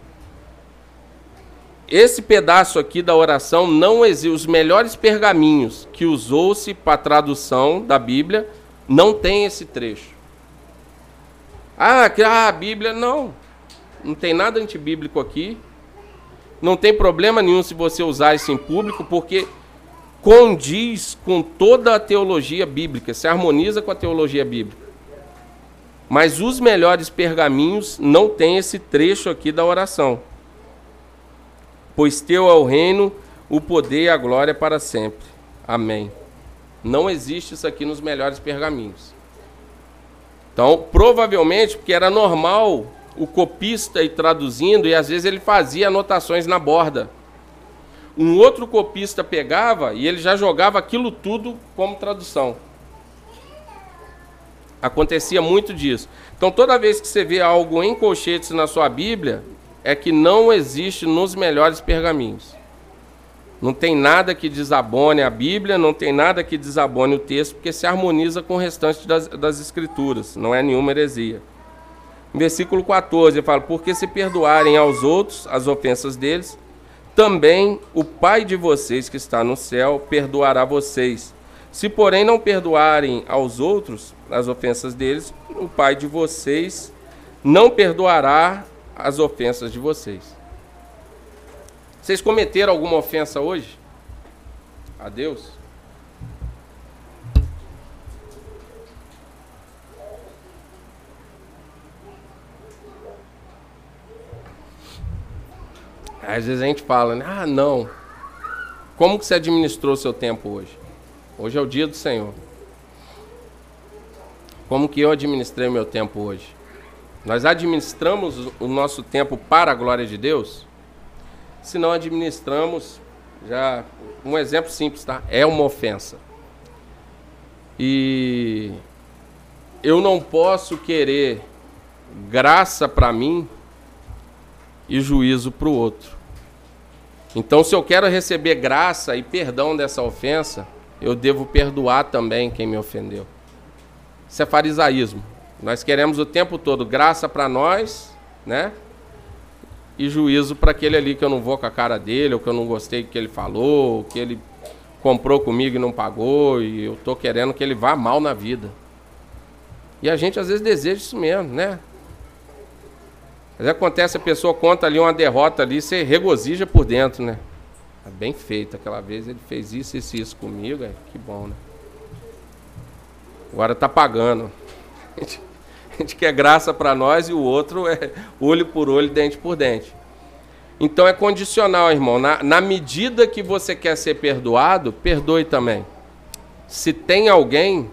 Esse pedaço aqui da oração não existe. Os melhores pergaminhos que usou-se para tradução da Bíblia não tem esse trecho. Ah, ah, a Bíblia não. Não tem nada antibíblico aqui. Não tem problema nenhum se você usar isso em público, porque condiz com toda a teologia bíblica, se harmoniza com a teologia bíblica. Mas os melhores pergaminhos não tem esse trecho aqui da oração. Pois teu é o reino, o poder e a glória para sempre. Amém. Não existe isso aqui nos melhores pergaminhos. Então, provavelmente, porque era normal o copista ir traduzindo e às vezes ele fazia anotações na borda. Um outro copista pegava e ele já jogava aquilo tudo como tradução. Acontecia muito disso. Então, toda vez que você vê algo em colchetes na sua Bíblia, é que não existe nos melhores pergaminhos. Não tem nada que desabone a Bíblia, não tem nada que desabone o texto, porque se harmoniza com o restante das, das Escrituras, não é nenhuma heresia. Versículo 14, ele fala: Porque se perdoarem aos outros as ofensas deles, também o Pai de vocês que está no céu perdoará vocês. Se, porém, não perdoarem aos outros as ofensas deles, o Pai de vocês não perdoará as ofensas de vocês. Vocês cometeram alguma ofensa hoje? A Deus? Às vezes a gente fala, né? Ah, não. Como que você administrou seu tempo hoje? Hoje é o dia do Senhor. Como que eu administrei meu tempo hoje? Nós administramos o nosso tempo para a glória de Deus? Se não administramos, já um exemplo simples, tá? É uma ofensa. E eu não posso querer graça para mim e juízo para o outro. Então, se eu quero receber graça e perdão dessa ofensa, eu devo perdoar também quem me ofendeu. Isso é farisaísmo. Nós queremos o tempo todo graça para nós, né? E juízo para aquele ali que eu não vou com a cara dele, ou que eu não gostei do que ele falou, ou que ele comprou comigo e não pagou, e eu tô querendo que ele vá mal na vida. E a gente às vezes deseja isso mesmo, né? Vezes acontece, a pessoa conta ali uma derrota ali, você regozija por dentro, né? É bem feito. Aquela vez ele fez isso, isso, isso comigo, é que bom, né? Agora tá pagando. A gente quer graça para nós e o outro é olho por olho, dente por dente. Então é condicional, irmão. Na, na medida que você quer ser perdoado, perdoe também. Se tem alguém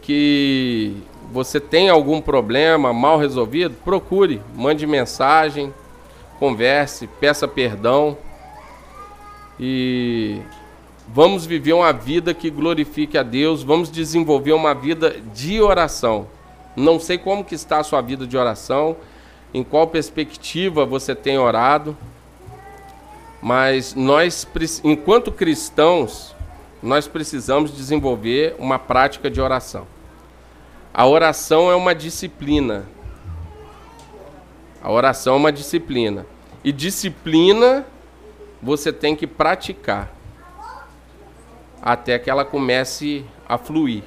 que você tem algum problema mal resolvido, procure, mande mensagem, converse, peça perdão e vamos viver uma vida que glorifique a Deus, vamos desenvolver uma vida de oração. Não sei como que está a sua vida de oração, em qual perspectiva você tem orado, mas nós, enquanto cristãos, nós precisamos desenvolver uma prática de oração. A oração é uma disciplina. A oração é uma disciplina. E disciplina você tem que praticar até que ela comece a fluir.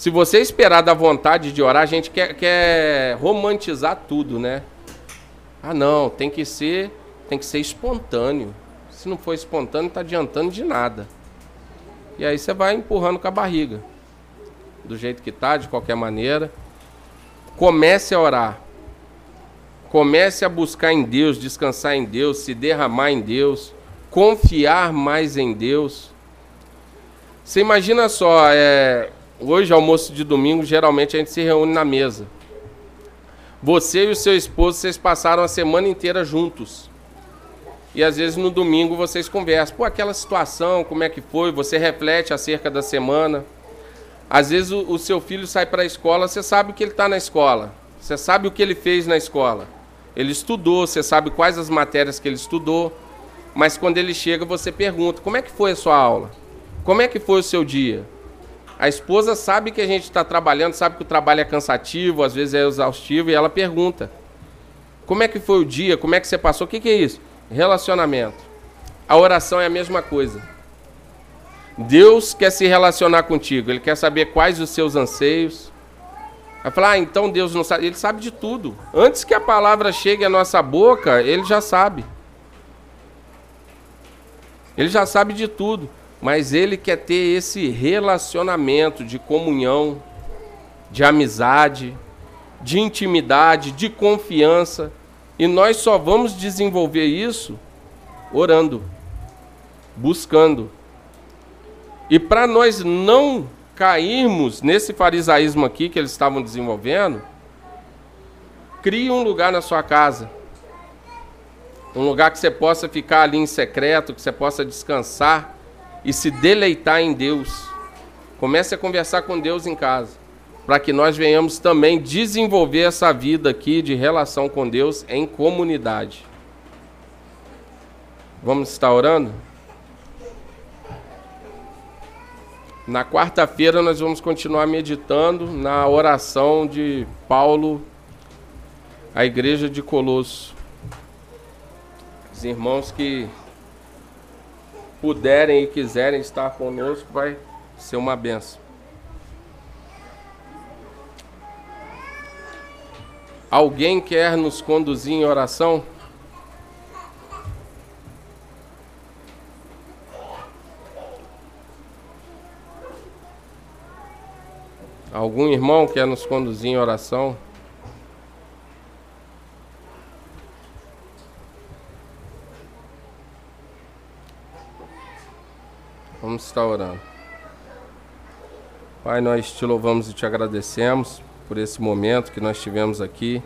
Se você esperar da vontade de orar, a gente quer, quer romantizar tudo, né? Ah, não, tem que ser, tem que ser espontâneo. Se não for espontâneo, está adiantando de nada. E aí você vai empurrando com a barriga. do jeito que está, de qualquer maneira. Comece a orar. Comece a buscar em Deus, descansar em Deus, se derramar em Deus, confiar mais em Deus. Você imagina só, é, hoje, almoço de domingo, geralmente a gente se reúne na mesa. Você e o seu esposo, vocês passaram a semana inteira juntos. E às vezes no domingo vocês conversam. Pô, aquela situação, como é que foi? Você reflete acerca da semana. Às vezes o, o seu filho sai para a escola, você sabe que ele está na escola. Você sabe o que ele fez na escola. Ele estudou, você sabe quais as matérias que ele estudou. Mas quando ele chega, você pergunta: como é que foi a sua aula? Como é que foi o seu dia? A esposa sabe que a gente está trabalhando, sabe que o trabalho é cansativo, às vezes é exaustivo, e ela pergunta: como é que foi o dia? Como é que você passou? O que, que é isso? Relacionamento. A oração é a mesma coisa. Deus quer se relacionar contigo, Ele quer saber quais os seus anseios. Vai falar, ah, então Deus não sabe. Ele sabe de tudo. Antes que a palavra chegue à nossa boca, Ele já sabe. Ele já sabe de tudo. Mas Ele quer ter esse relacionamento de comunhão, de amizade, de intimidade, de confiança. E nós só vamos desenvolver isso orando, buscando. E para nós não cairmos nesse farisaísmo aqui que eles estavam desenvolvendo, crie um lugar na sua casa. Um lugar que você possa ficar ali em secreto, que você possa descansar e se deleitar em Deus. Comece a conversar com Deus em casa para que nós venhamos também desenvolver essa vida aqui de relação com Deus em comunidade. Vamos estar orando? Na quarta-feira nós vamos continuar meditando na oração de Paulo à igreja de Colosso. Os irmãos que puderem e quiserem estar conosco vai ser uma benção. Alguém quer nos conduzir em oração? Algum irmão quer nos conduzir em oração? Vamos estar orando. Pai, nós te louvamos e te agradecemos por esse momento que nós tivemos aqui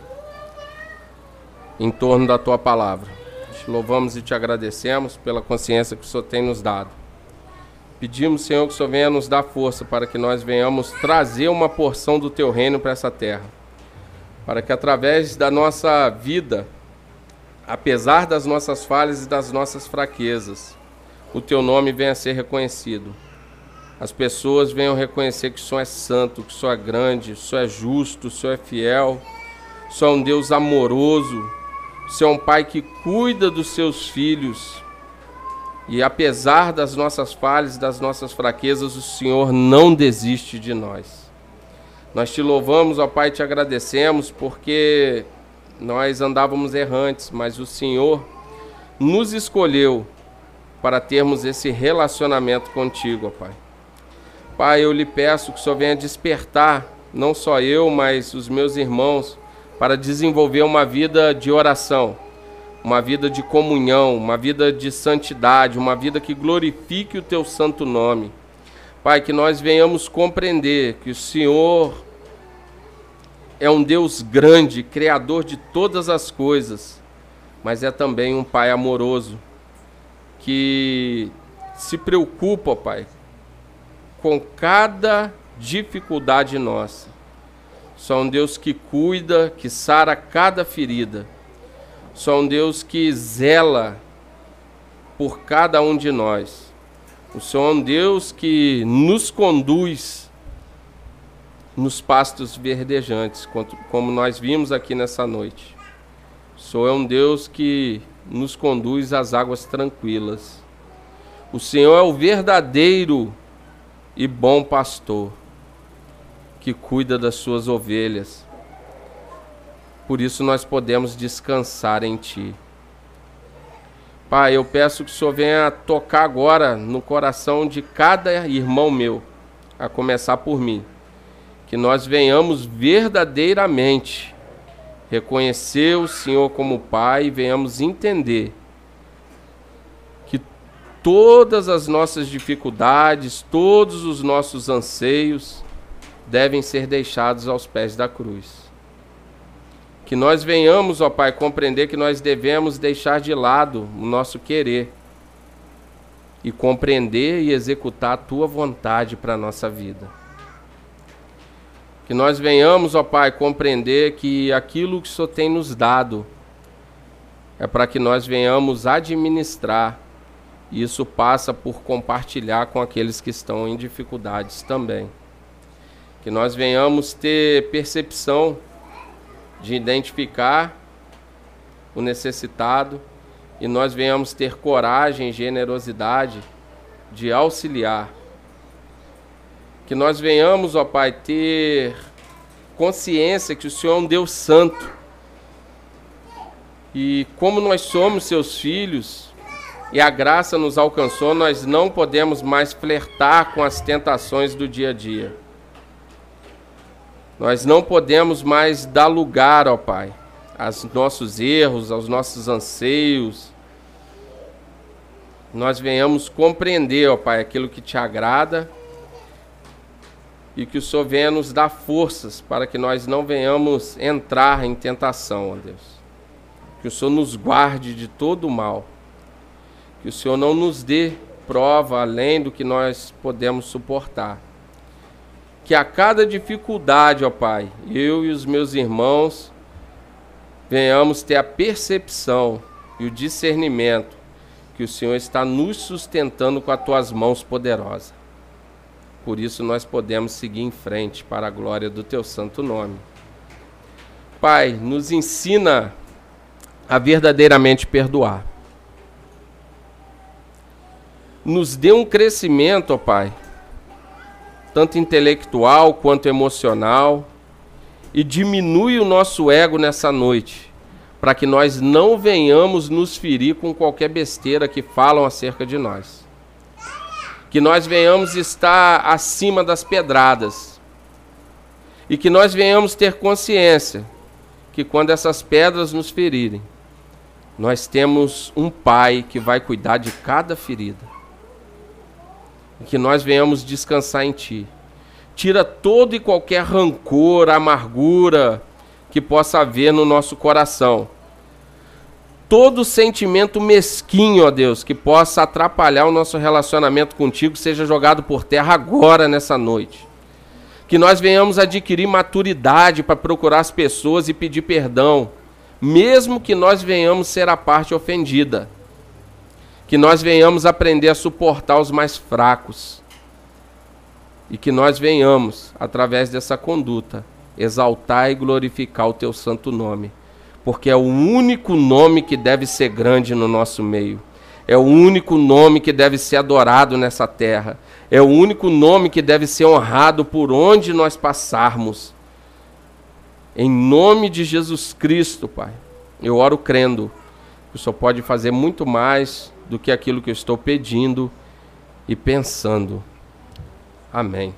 em torno da tua palavra. Te louvamos e te agradecemos pela consciência que o Senhor tem nos dado. Pedimos, Senhor, que o Senhor venha nos dar força para que nós venhamos trazer uma porção do teu reino para essa terra. Para que através da nossa vida, apesar das nossas falhas e das nossas fraquezas, o teu nome venha a ser reconhecido as pessoas venham reconhecer que o Senhor é santo, que o Senhor é grande, o Senhor é justo, o Senhor é fiel, o Senhor é um Deus amoroso, o Senhor é um Pai que cuida dos seus filhos. E apesar das nossas falhas, das nossas fraquezas, o Senhor não desiste de nós. Nós te louvamos, ó Pai, te agradecemos porque nós andávamos errantes, mas o Senhor nos escolheu para termos esse relacionamento contigo, ó Pai. Pai, eu lhe peço que o Senhor venha despertar, não só eu, mas os meus irmãos, para desenvolver uma vida de oração, uma vida de comunhão, uma vida de santidade, uma vida que glorifique o teu santo nome. Pai, que nós venhamos compreender que o Senhor é um Deus grande, criador de todas as coisas, mas é também um Pai amoroso que se preocupa, Pai, com cada dificuldade nossa. Só um Deus que cuida, que sara cada ferida. Só um Deus que zela por cada um de nós. O Senhor é um Deus que nos conduz nos pastos verdejantes, como nós vimos aqui nessa noite. O Senhor é um Deus que nos conduz às águas tranquilas. O Senhor é o verdadeiro e bom pastor que cuida das suas ovelhas. Por isso nós podemos descansar em Ti. Pai, eu peço que o Senhor venha tocar agora no coração de cada irmão meu, a começar por mim, que nós venhamos verdadeiramente reconhecer o Senhor como Pai e venhamos entender que todas as nossas dificuldades, todos os nossos anseios devem ser deixados aos pés da cruz. Que nós venhamos, ó Pai, compreender que nós devemos deixar de lado o nosso querer e compreender e executar a tua vontade para a nossa vida. Que nós venhamos, ó Pai, compreender que aquilo que o Senhor tem nos dado é para que nós venhamos administrar. E isso passa por compartilhar com aqueles que estão em dificuldades também. Que nós venhamos ter percepção de identificar o necessitado e nós venhamos ter coragem generosidade de auxiliar. Que nós venhamos, ó Pai, ter consciência que o Senhor é um Deus santo. E como nós somos seus filhos e a graça nos alcançou, nós não podemos mais flertar com as tentações do dia a dia. Nós não podemos mais dar lugar, ó Pai, aos nossos erros, aos nossos anseios. Nós venhamos compreender, ó Pai, aquilo que te agrada e que o Senhor venha nos dar forças para que nós não venhamos entrar em tentação, ó Deus. Que o Senhor nos guarde de todo o mal. Que o Senhor não nos dê prova além do que nós podemos suportar que a cada dificuldade, ó Pai, eu e os meus irmãos venhamos ter a percepção e o discernimento que o Senhor está nos sustentando com as tuas mãos poderosas. Por isso nós podemos seguir em frente para a glória do teu santo nome. Pai, nos ensina a verdadeiramente perdoar. Nos dê um crescimento, ó Pai, tanto intelectual quanto emocional, e diminui o nosso ego nessa noite, para que nós não venhamos nos ferir com qualquer besteira que falam acerca de nós. Que nós venhamos estar acima das pedradas. E que nós venhamos ter consciência que quando essas pedras nos ferirem, nós temos um Pai que vai cuidar de cada ferida e que nós venhamos descansar em Ti. Tira todo e qualquer rancor, amargura que possa haver no nosso coração. Todo sentimento mesquinho, ó Deus, que possa atrapalhar o nosso relacionamento contigo, seja jogado por terra agora, nessa noite. Que nós venhamos adquirir maturidade para procurar as pessoas e pedir perdão, mesmo que nós venhamos ser a parte ofendida. Que nós venhamos aprender a suportar os mais fracos. E que nós venhamos, através dessa conduta, exaltar e glorificar o teu santo nome, porque é o único nome que deve ser grande no nosso meio. É o único nome que deve ser adorado nessa terra. É o único nome que deve ser honrado por onde nós passarmos. Em nome de Jesus Cristo, Pai, eu oro crendo que o Senhor pode fazer muito mais do que aquilo que eu estou pedindo e pensando. Amém.